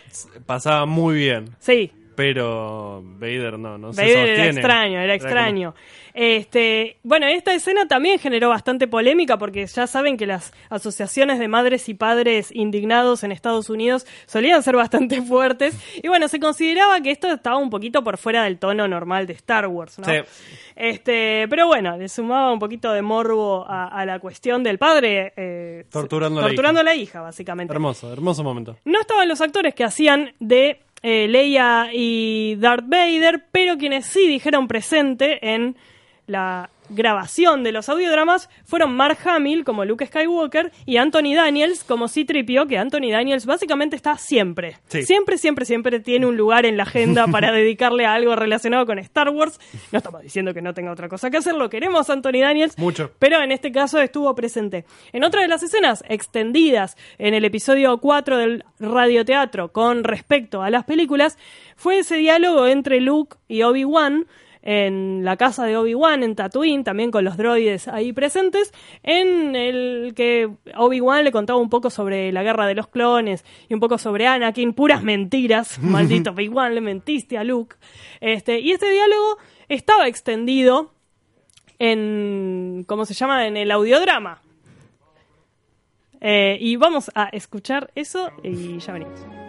pasaba muy bien, Sí, pero Vader no, no se Vader era sostiene. extraño, era como- extraño. Este, bueno, esta escena también generó bastante polémica porque ya saben que las asociaciones de madres y padres indignados en Estados Unidos solían ser bastante fuertes y bueno, se consideraba que esto estaba un poquito por fuera del tono normal de Star Wars, ¿no? Sí. Este, pero bueno, le sumaba un poquito de morbo a, a la cuestión del padre eh, Torturando a la hija. a la hija, básicamente. Hermoso, hermoso momento. No estaban los actores que hacían de eh, Leia y Darth Vader, pero quienes sí dijeron presente en la grabación de los audiodramas fueron Mark Hamill como Luke Skywalker y Anthony Daniels como C-3PO, que Anthony Daniels básicamente está siempre. Sí. Siempre, siempre, siempre tiene un lugar en la agenda para dedicarle a algo relacionado con Star Wars. No estamos diciendo que no tenga otra cosa que hacer, lo queremos Anthony Daniels. Mucho. Pero en este caso estuvo presente. En otra de las escenas extendidas en el episodio 4 del radioteatro con respecto a las películas, fue ese diálogo entre Luke y Obi-Wan en la casa de Obi-Wan en Tatooine, también con los droides ahí presentes, en el que Obi-Wan le contaba un poco sobre la guerra de los clones y un poco sobre Anakin, puras mentiras, maldito Obi-Wan, le mentiste a Luke. Este, y este diálogo estaba extendido en, ¿cómo se llama? En el audiodrama. Eh, y vamos a escuchar eso y ya venimos.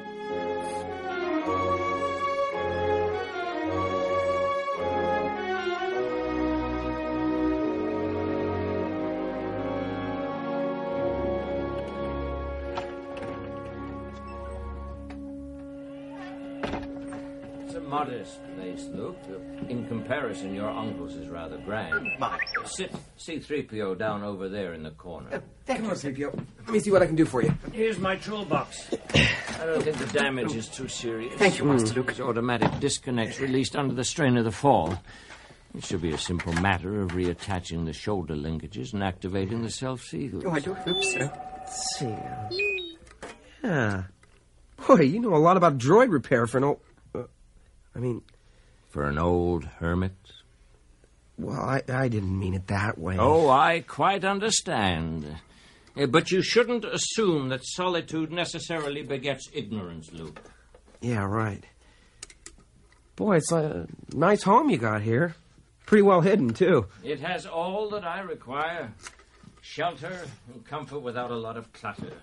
Modest place, Luke. In comparison, your uncle's is rather grand. Sit C-3PO down over there in the corner. Come on, CPO. Let me see what I can do for you. Here's my toolbox. I don't think the damage is too serious. Thank you, Master Luke. It's automatic disconnects released under the strain of the fall. It should be a simple matter of reattaching the shoulder linkages and activating the self-seals. Oh, I don't hope so. Let's see. Yeah. Boy, you know a lot about droid repair for an old. I mean, For an old hermit? well, I, I didn't mean it that way. Oh, I quite understand. Uh, but you shouldn't assume that solitude necessarily begets ignorance, Luke. Yeah, right. Boy, it's a nice home you got here. Pretty well hidden, too. It has all that I require shelter and comfort without a lot of clutter.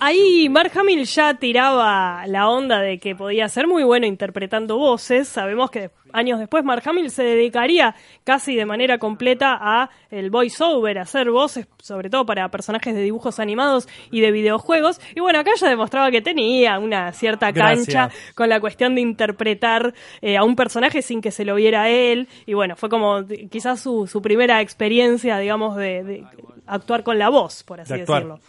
Ahí Mark Hamill ya tiraba la onda de que podía ser muy bueno interpretando voces. Sabemos que años después Mark Hamill se dedicaría casi de manera completa a el voiceover, a hacer voces, sobre todo para personajes de dibujos animados y de videojuegos. Y bueno, acá ya demostraba que tenía una cierta cancha Gracias. con la cuestión de interpretar eh, a un personaje sin que se lo viera él. Y bueno, fue como quizás su, su primera experiencia, digamos, de, de actuar con la voz, por así De decirlo.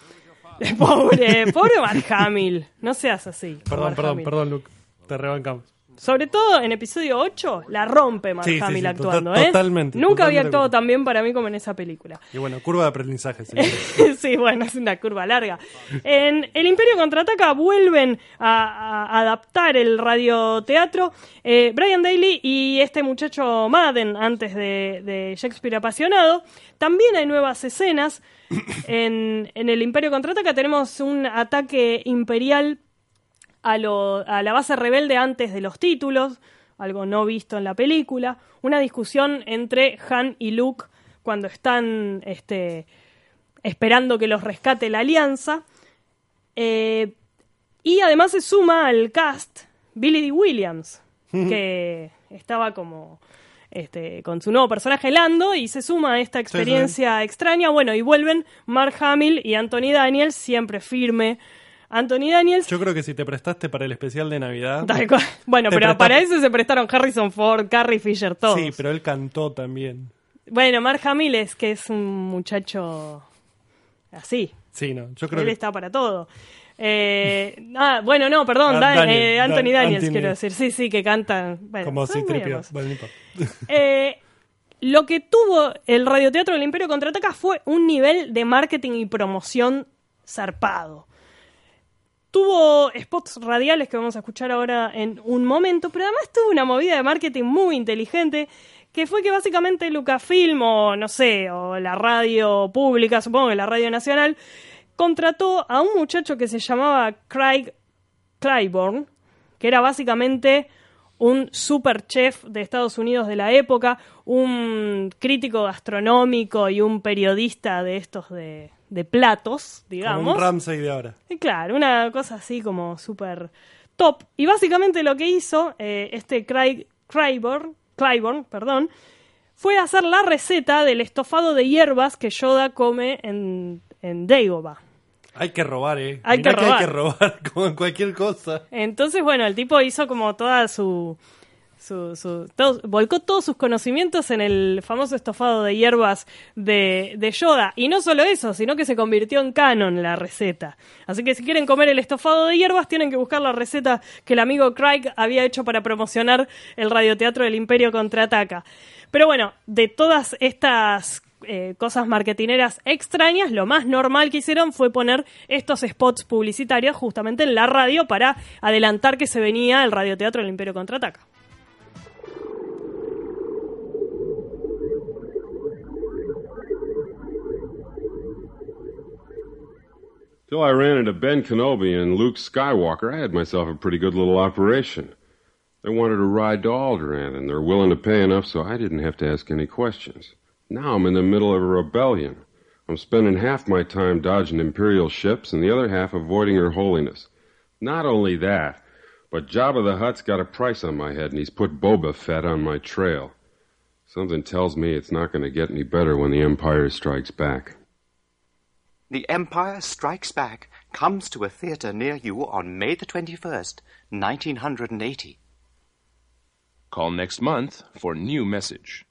Pobre, pobre Mark Hamill. No seas así. Perdón, Mark perdón, Hamill. perdón, Luke. Te rebancamos. Sobre todo en episodio 8, la rompe Mark Sí, sí, Hamill sí, actuando, tota- ¿eh? totalmente, Nunca había actuado tan bien para mí como en esa película. Y bueno, curva de aprendizaje, señor. sí, bueno, es una curva larga. En El Imperio Contraataca vuelven a, a adaptar el radioteatro. Eh, Brian Daly y este muchacho Madden, antes de, de Shakespeare apasionado. También hay nuevas escenas. En, en El Imperio Contraataca tenemos un ataque imperial a, lo- a la base rebelde antes de los títulos, algo no visto en la película, una discusión entre Han y Luke cuando están este, esperando que los rescate la alianza. Eh, y además se suma al cast Billy D. Williams, que estaba como este, con su nuevo personaje Lando y se suma a esta experiencia extraña. Bueno, y vuelven Mark Hamill y Anthony Daniels, siempre firme. Anthony Daniels. Yo creo que si te prestaste para el especial de Navidad. Tal cual. Bueno, pero prestaste- para eso se prestaron Harrison Ford, Carrie Fisher, todos. Sí, pero él cantó también. Bueno, Mark Hamill es que es un muchacho así. Sí, no, yo creo Él que. está para todo. Eh, ah, bueno, no, perdón, Ah, Da- Daniel, eh, Anthony Dan- Daniels, Anthony. quiero decir. Sí, sí, que cantan. Bueno, Como son si. Bueno. Eh, lo que tuvo el radioteatro del Imperio Contraataca fue un nivel de marketing y promoción zarpado. Tuvo spots radiales que vamos a escuchar ahora en un momento, pero además tuvo una movida de marketing muy inteligente que fue que básicamente Lucasfilm o no sé, o la radio pública, supongo que la radio nacional, contrató a un muchacho que se llamaba Craig Claiborne, que era básicamente un super chef de Estados Unidos de la época, un crítico gastronómico y un periodista de estos de, de platos, digamos. Como un Ramsey de ahora. Y claro, una cosa así como súper top. Y básicamente lo que hizo eh, este Craig Claiborne, Claiborne, perdón, fue hacer la receta del estofado de hierbas que Yoda come en, en Dagobah. Hay que robar, eh. Hay Mirá que hay robar. que robar como en cualquier cosa. Entonces, bueno, el tipo hizo como toda su... su, su- todo- volcó todos sus conocimientos en el famoso estofado de hierbas de, de Yoda. Y no solo eso, sino que se convirtió en canon la receta. Así que si quieren comer el estofado de hierbas, tienen que buscar la receta que el amigo Craig había hecho para promocionar el radioteatro del Imperio Contraataca. Pero bueno, de todas estas eh, cosas marketineras extrañas, lo más normal que hicieron fue poner estos spots publicitarios justamente en la radio para adelantar que se venía el radioteatro del Imperio Contraataca. Till I ran into Ben Kenobi and Luke Skywalker, I had myself a pretty good little operation. They wanted to ride to Alderaan, and they're willing to pay enough so I didn't have to ask any questions. Now I'm in the middle of a rebellion. I'm spending half my time dodging Imperial ships and the other half avoiding Her Holiness. Not only that, but Jabba the Hutt's got a price on my head and he's put Boba Fett on my trail. Something tells me it's not going to get any better when the Empire strikes back. The Empire Strikes Back comes to a theatre near you on May the 21st, 1980. Call next month for new message.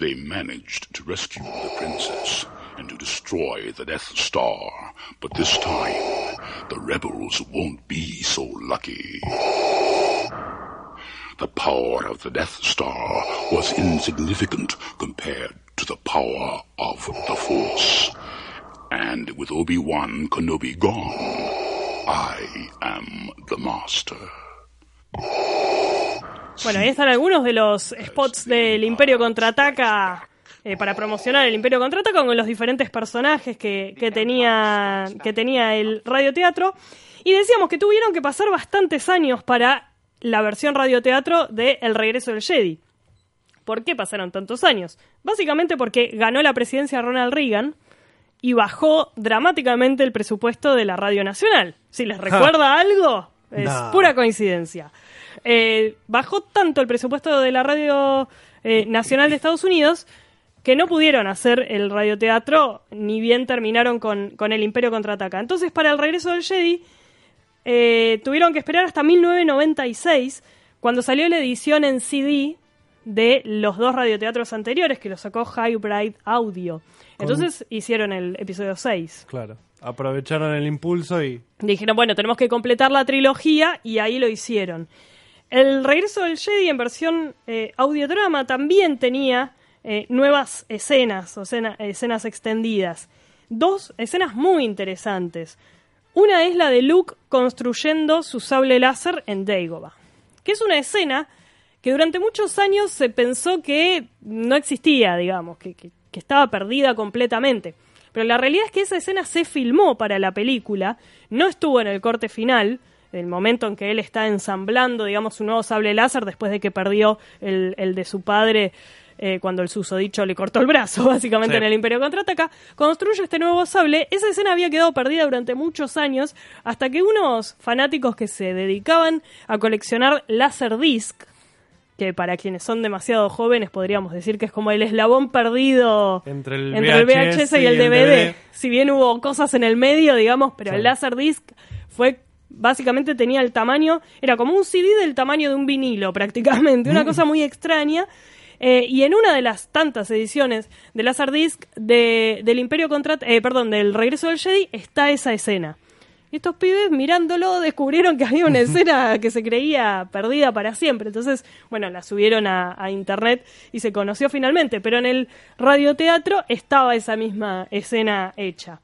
They managed to rescue the princess and to destroy the Death Star, but this time the rebels won't be so lucky. The power of the Death Star was insignificant compared to the power of the Force. And with Obi-Wan Kenobi gone, I am the Master. Bueno, ahí están algunos de los spots del Imperio Contraataca eh, para promocionar el Imperio Contraataca con los diferentes personajes que, que tenía, que tenía el radioteatro. Y decíamos que tuvieron que pasar bastantes años para la versión radioteatro de El regreso del Jedi. ¿Por qué pasaron tantos años? Básicamente porque ganó la presidencia Ronald Reagan y bajó dramáticamente el presupuesto de la Radio Nacional. Si les recuerda algo, es No. pura coincidencia. Eh, bajó tanto el presupuesto de la Radio eh, Nacional de Estados Unidos que no pudieron hacer el radioteatro, ni bien terminaron con, con el Imperio Contraataca. Entonces, para el regreso del Jedi, eh, tuvieron que esperar hasta 1996, cuando salió la edición en CD de los dos radioteatros anteriores, que lo sacó Highbright Audio. Entonces hicieron el episodio 6. Claro. Aprovecharon el impulso y. Dijeron, bueno, tenemos que completar la trilogía y ahí lo hicieron. El regreso del Jedi en versión eh, audiodrama también tenía eh, nuevas escenas, o escena- escenas extendidas. Dos escenas muy interesantes. Una es la de Luke construyendo su sable láser en Dagobah, que es una escena que durante muchos años se pensó que no existía, digamos, que- que estaba perdida completamente. Pero la realidad es que esa escena se filmó para la película, no estuvo en el corte final, el momento en que él está ensamblando, digamos, su nuevo sable láser después de que perdió el, el de su padre eh, cuando el susodicho le cortó el brazo, básicamente Sí. en el Imperio Contraataca, construye este nuevo sable. Esa escena había quedado perdida durante muchos años hasta que unos fanáticos que se dedicaban a coleccionar Laserdisc, que para quienes son demasiado jóvenes podríamos decir que es como el eslabón perdido Entre el entre el VHS VHS y el y el DVD. DVD. Si bien hubo cosas en el medio, digamos, pero Sí. el Laserdisc fue básicamente tenía el tamaño, era como un CD del tamaño de un vinilo prácticamente, una cosa muy extraña. Eh, y en una de las tantas ediciones de Laserdisc de, del Imperio contra, eh, perdón, del Regreso del Jedi está esa escena. Y estos pibes mirándolo descubrieron que había una escena que se creía perdida para siempre. Entonces, bueno, la subieron a, a internet y se conoció finalmente. Pero en el radioteatro estaba esa misma escena hecha.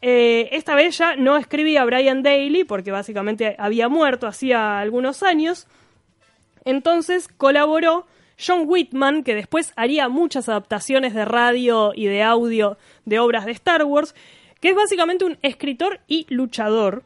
Eh, esta vez ya no escribía Brian Daly porque básicamente había muerto hacía algunos años. Entonces colaboró John Whitman, que después haría muchas adaptaciones de radio y de audio de obras de Star Wars, que es básicamente un escritor y luchador.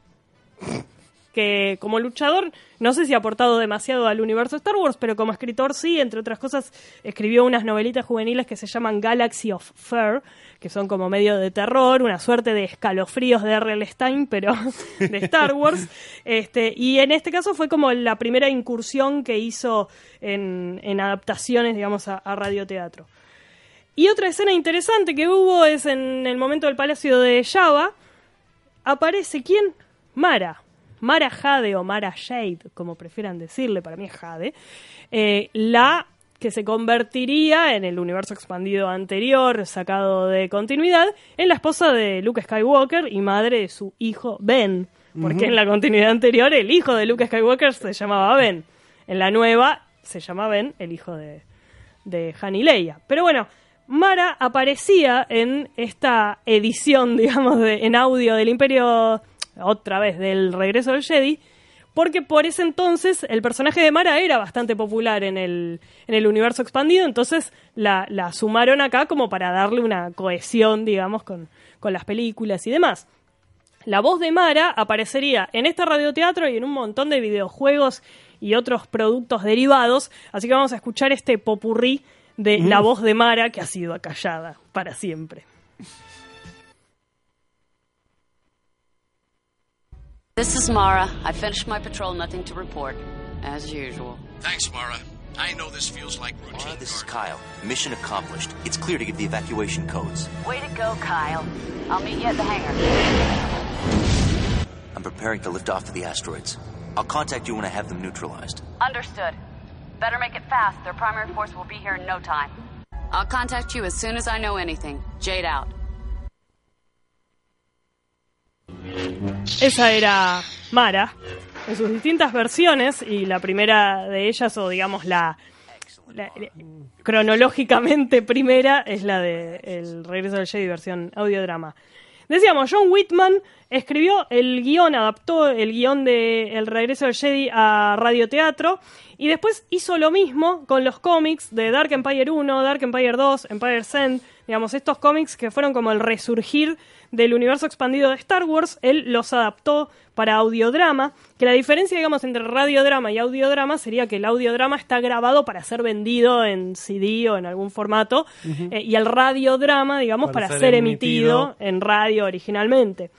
Que como luchador no sé si ha aportado demasiado al universo Star Wars, pero como escritor sí, entre otras cosas, escribió unas novelitas juveniles que se llaman Galaxy of Fur, que son como medio de terror, una suerte de escalofríos de R.L. Stein, pero de Star Wars. Este, y en este caso fue como la primera incursión que hizo en, en adaptaciones, digamos, a, a radioteatro. Y otra escena interesante que hubo es en el momento del Palacio de Java. Aparece quién? Mara. Mara Jade o Mara Jade, como prefieran decirle, para mí es Jade. eh, la que se convertiría en el universo expandido anterior, sacado de continuidad, en la esposa de Luke Skywalker y madre de su hijo Ben. Porque en la continuidad anterior el hijo de Luke Skywalker se llamaba Ben. En la nueva se llama Ben, el hijo de, de Han y Leia. Pero bueno, Mara aparecía en esta edición, digamos, en audio del Imperio, otra vez, del regreso del Jedi, porque por ese entonces el personaje de Mara era bastante popular en el, en el universo expandido, entonces la, la sumaron acá como para darle una cohesión, digamos, con, con las películas y demás. La voz de Mara aparecería en este radioteatro y en un montón de videojuegos y otros productos derivados, así que vamos a escuchar este popurrí de la Mm. voz de Mara que ha sido acallada para siempre. This is Mara. I finished my patrol, nothing to report. As usual. Thanks, Mara. I know this feels like routine. Mara, this is Kyle. Mission accomplished. It's clear to give the evacuation codes. Way to go, Kyle. I'll meet you at the hangar. I'm preparing to lift off to the asteroids. I'll contact you when I have them neutralized. Understood. Better make it fast. Their primary force will be here in no time. I'll contact you as soon as I know anything. Jade out. Esa era Mara en sus distintas versiones y la primera de ellas, o digamos la, la- la- cronológicamente primera, es la de El regreso del Jedi versión audiodrama. Decíamos, John Whitman escribió el guion, adaptó el guion de El regreso del Jedi a radioteatro y después hizo lo mismo con los cómics de Dark Empire 1, Dark Empire 2, Empire Ascend, digamos, estos cómics que fueron como el resurgir del universo expandido de Star Wars, él los adaptó para audiodrama, que la diferencia, digamos, entre radiodrama y audiodrama sería que el audiodrama está grabado para ser vendido en CD o en algún formato, eh, y el radiodrama, digamos, para, ser, emitido en radio originalmente.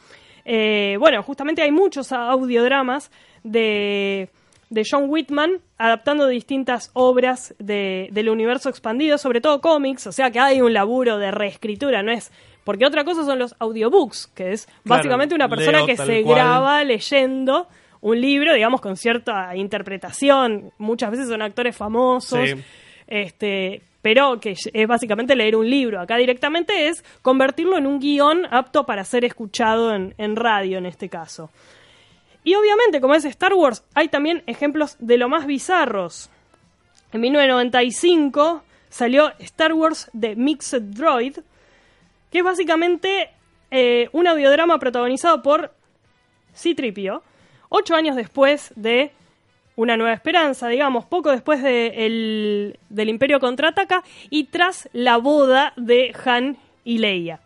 Eh, bueno, justamente hay muchos audiodramas de, de John Whitman adaptando distintas obras de- del universo expandido, sobre todo cómics, o sea que hay un laburo de reescritura, no es... Porque otra cosa son los audiobooks, que es Claro, básicamente una persona que se cual. graba leyendo un libro, digamos, con cierta interpretación. Muchas veces son actores famosos. Sí. Este, pero que es básicamente leer un libro. Acá directamente es convertirlo en un guion apto para ser escuchado en, en radio en este caso. Y obviamente, como es Star Wars, hay también ejemplos de lo más bizarros. En 1995 salió Star Wars The Mixed Droid, que es básicamente eh, un audiodrama protagonizado por C-Tripio, ocho años después de Una Nueva Esperanza, digamos, poco después de el- del Imperio Contraataca y tras la boda de Han y Leia.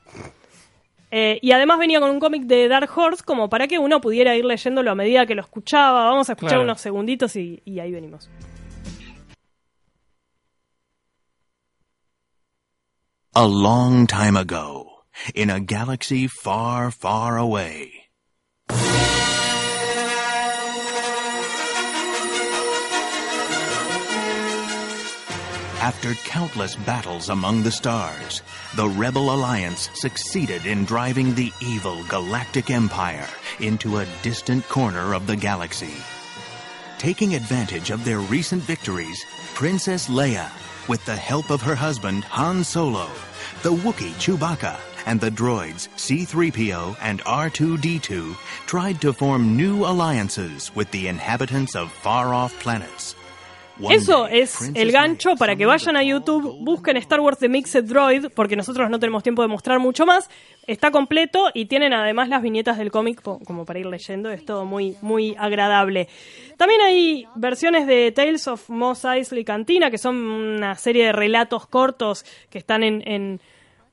Eh, y además venía con un cómic de Dark Horse como para que uno pudiera ir leyéndolo a medida que lo escuchaba. Vamos a escuchar Claro. unos segunditos y, y ahí venimos. A long time ago, in a galaxy far, far away. After countless battles among the stars, the Rebel Alliance succeeded in driving the evil Galactic Empire into a distant corner of the galaxy. Taking advantage of their recent victories, Princess Leia, with the help of her husband Han Solo, the Wookiee Chewbacca, and the droids C3PO and R2D2 tried to form new alliances with the inhabitants of far-off planets. One Eso es el gancho para que vayan a YouTube, busquen Star Wars The Mixed Droid, porque nosotros no tenemos tiempo de mostrar mucho más. Está completo y tienen además las viñetas del cómic como para ir leyendo. Es todo muy, muy agradable. También hay versiones de Tales of Mos Eisley Cantina, que son una serie de relatos cortos que están en, en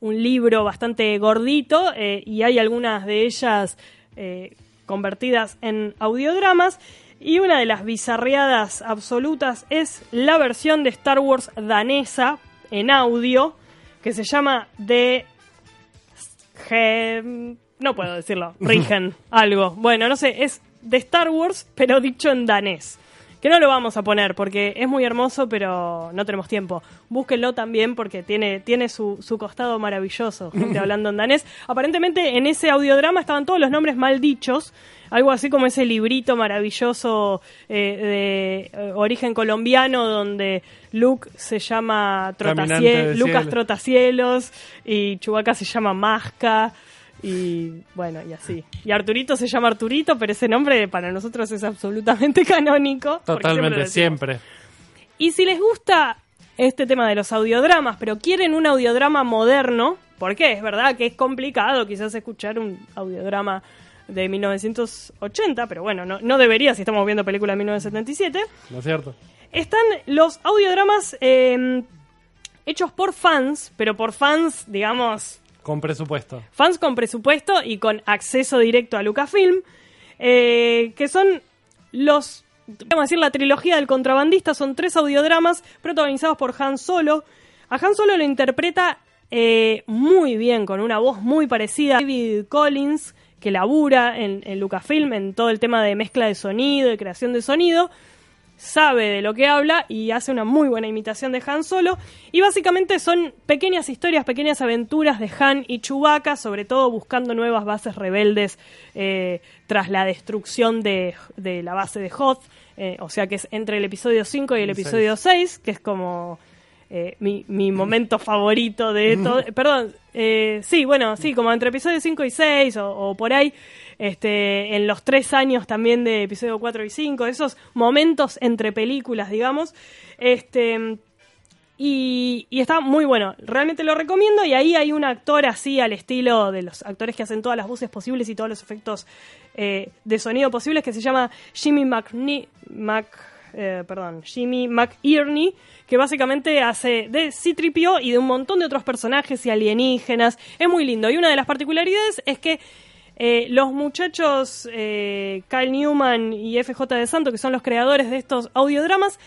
un libro bastante gordito eh, y hay algunas de ellas eh, convertidas en audiodramas. Y una de las bizarreadas absolutas es la versión de Star Wars danesa en audio que se llama The no puedo decirlo, Rigen, algo. Bueno, no sé, es de Star Wars, pero dicho en danés. Que no lo vamos a poner porque es muy hermoso, pero no tenemos tiempo. Búsquenlo también porque tiene, tiene su, su costado maravilloso, gente hablando en danés. Aparentemente en ese audiodrama estaban todos los nombres mal dichos, algo así como ese librito maravilloso eh, de eh, origen colombiano donde Luke se llama Caminante Trotacie- del Lucas cielo. Trotacielos y Chewbacca se llama Masca y bueno, y así. Y Arturito se llama Arturito, pero ese nombre para nosotros es absolutamente canónico. Totalmente, siempre. Y si les gusta este tema de los audiodramas, pero quieren un audiodrama moderno, porque es verdad que es complicado quizás escuchar un audiodrama de 1980, pero bueno, no, no debería si estamos viendo películas de 1977. ¿No es cierto? Están los audiodramas eh, hechos por fans, pero por fans, digamos, Con presupuesto. fans con presupuesto y con acceso directo a Lucasfilm, eh, que son los, vamos a decir, la trilogía del contrabandista, son tres audiodramas protagonizados por Han Solo. A Han Solo lo interpreta eh, muy bien, con una voz muy parecida a David Collins, que labura en, en Lucasfilm en todo el tema de mezcla de sonido y creación de sonido sabe de lo que habla y hace una muy buena imitación de Han Solo. Y básicamente son pequeñas historias, pequeñas aventuras de Han y Chewbacca, sobre todo buscando nuevas bases rebeldes eh, tras la destrucción de, de la base de Hoth. eh, o sea que es entre el episodio 5 y el El episodio 6, que es como eh, mi, mi momento favorito de todo. Perdón, eh, sí, bueno, sí, como entre episodio 5 y 6 o, o por ahí. Este, en los tres años también de episodio 4 y 5, esos momentos entre películas, digamos. Este, Y, y está muy bueno, realmente lo recomiendo. Y ahí hay un actor así al estilo de los actores que hacen todas las voces posibles y todos los efectos eh, de sonido posibles que se llama Jimmy McNe Mac, eh, perdón, Jimmy McIerney, que básicamente hace de C-3PO y de un montón de otros personajes y alienígenas. Es muy lindo. Y una de las particularidades es que eh, los muchachos eh, Kyle Newman y FJ de Santo, que son los creadores de estos audiodramas,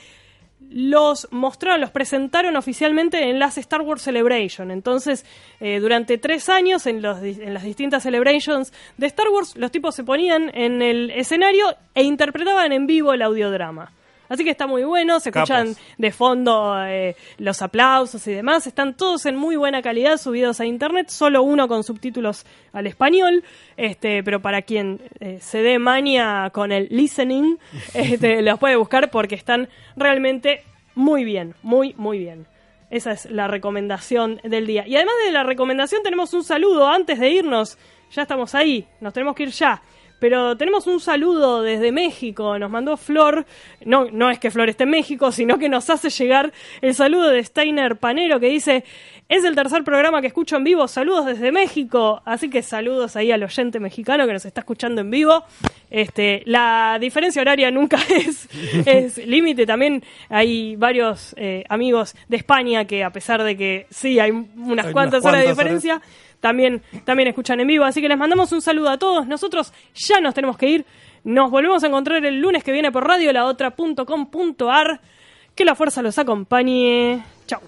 los mostraron, los presentaron oficialmente en las Star Wars Celebration. Entonces, durante tres años, en, los, en las distintas celebrations de Star Wars, los tipos se ponían en el escenario e interpretaban en vivo el audiodrama. Así que está muy bueno, se escuchan Capos. de fondo eh, los aplausos y demás. Están todos en muy buena calidad subidos a internet, solo uno con subtítulos al español. Este, pero para quien eh, se dé mania con el listening, este, los puede buscar porque están realmente muy bien, muy, muy bien. Esa es la recomendación del día. Y además de la recomendación, tenemos un saludo antes de irnos. Ya estamos ahí, nos tenemos que ir ya. Pero tenemos un saludo desde México, nos mandó Flor, no, no es que Flor esté en México, sino que nos hace llegar el saludo de Steiner Panero que dice, es el tercer programa que escucho en vivo, saludos desde México, así que saludos ahí al oyente mexicano que nos está escuchando en vivo. Este, la diferencia horaria nunca es, es límite, también hay varios eh, amigos de España que a pesar de que sí hay unas Hay unas cuantas horas de diferencia, también, también escuchan en vivo. Así que les mandamos un saludo a todos. Nosotros ya nos tenemos que ir. Nos volvemos a encontrar el lunes que viene por radio laotra.com.ar. Que la fuerza los acompañe. Chao.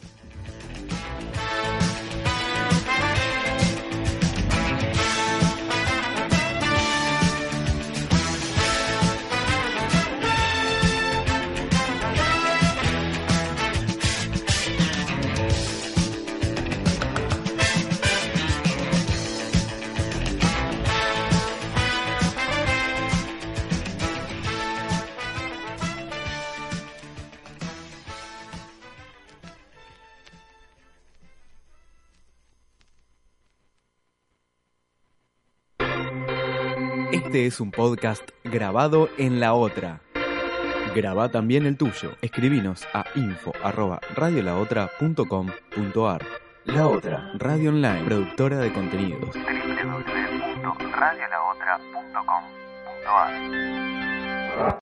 Este es un podcast grabado en la otra. Graba también el tuyo. Escribinos a info@radiolaotra.com.ar. La otra, radio online, productora de contenidos. www.radiolaotra.com.ar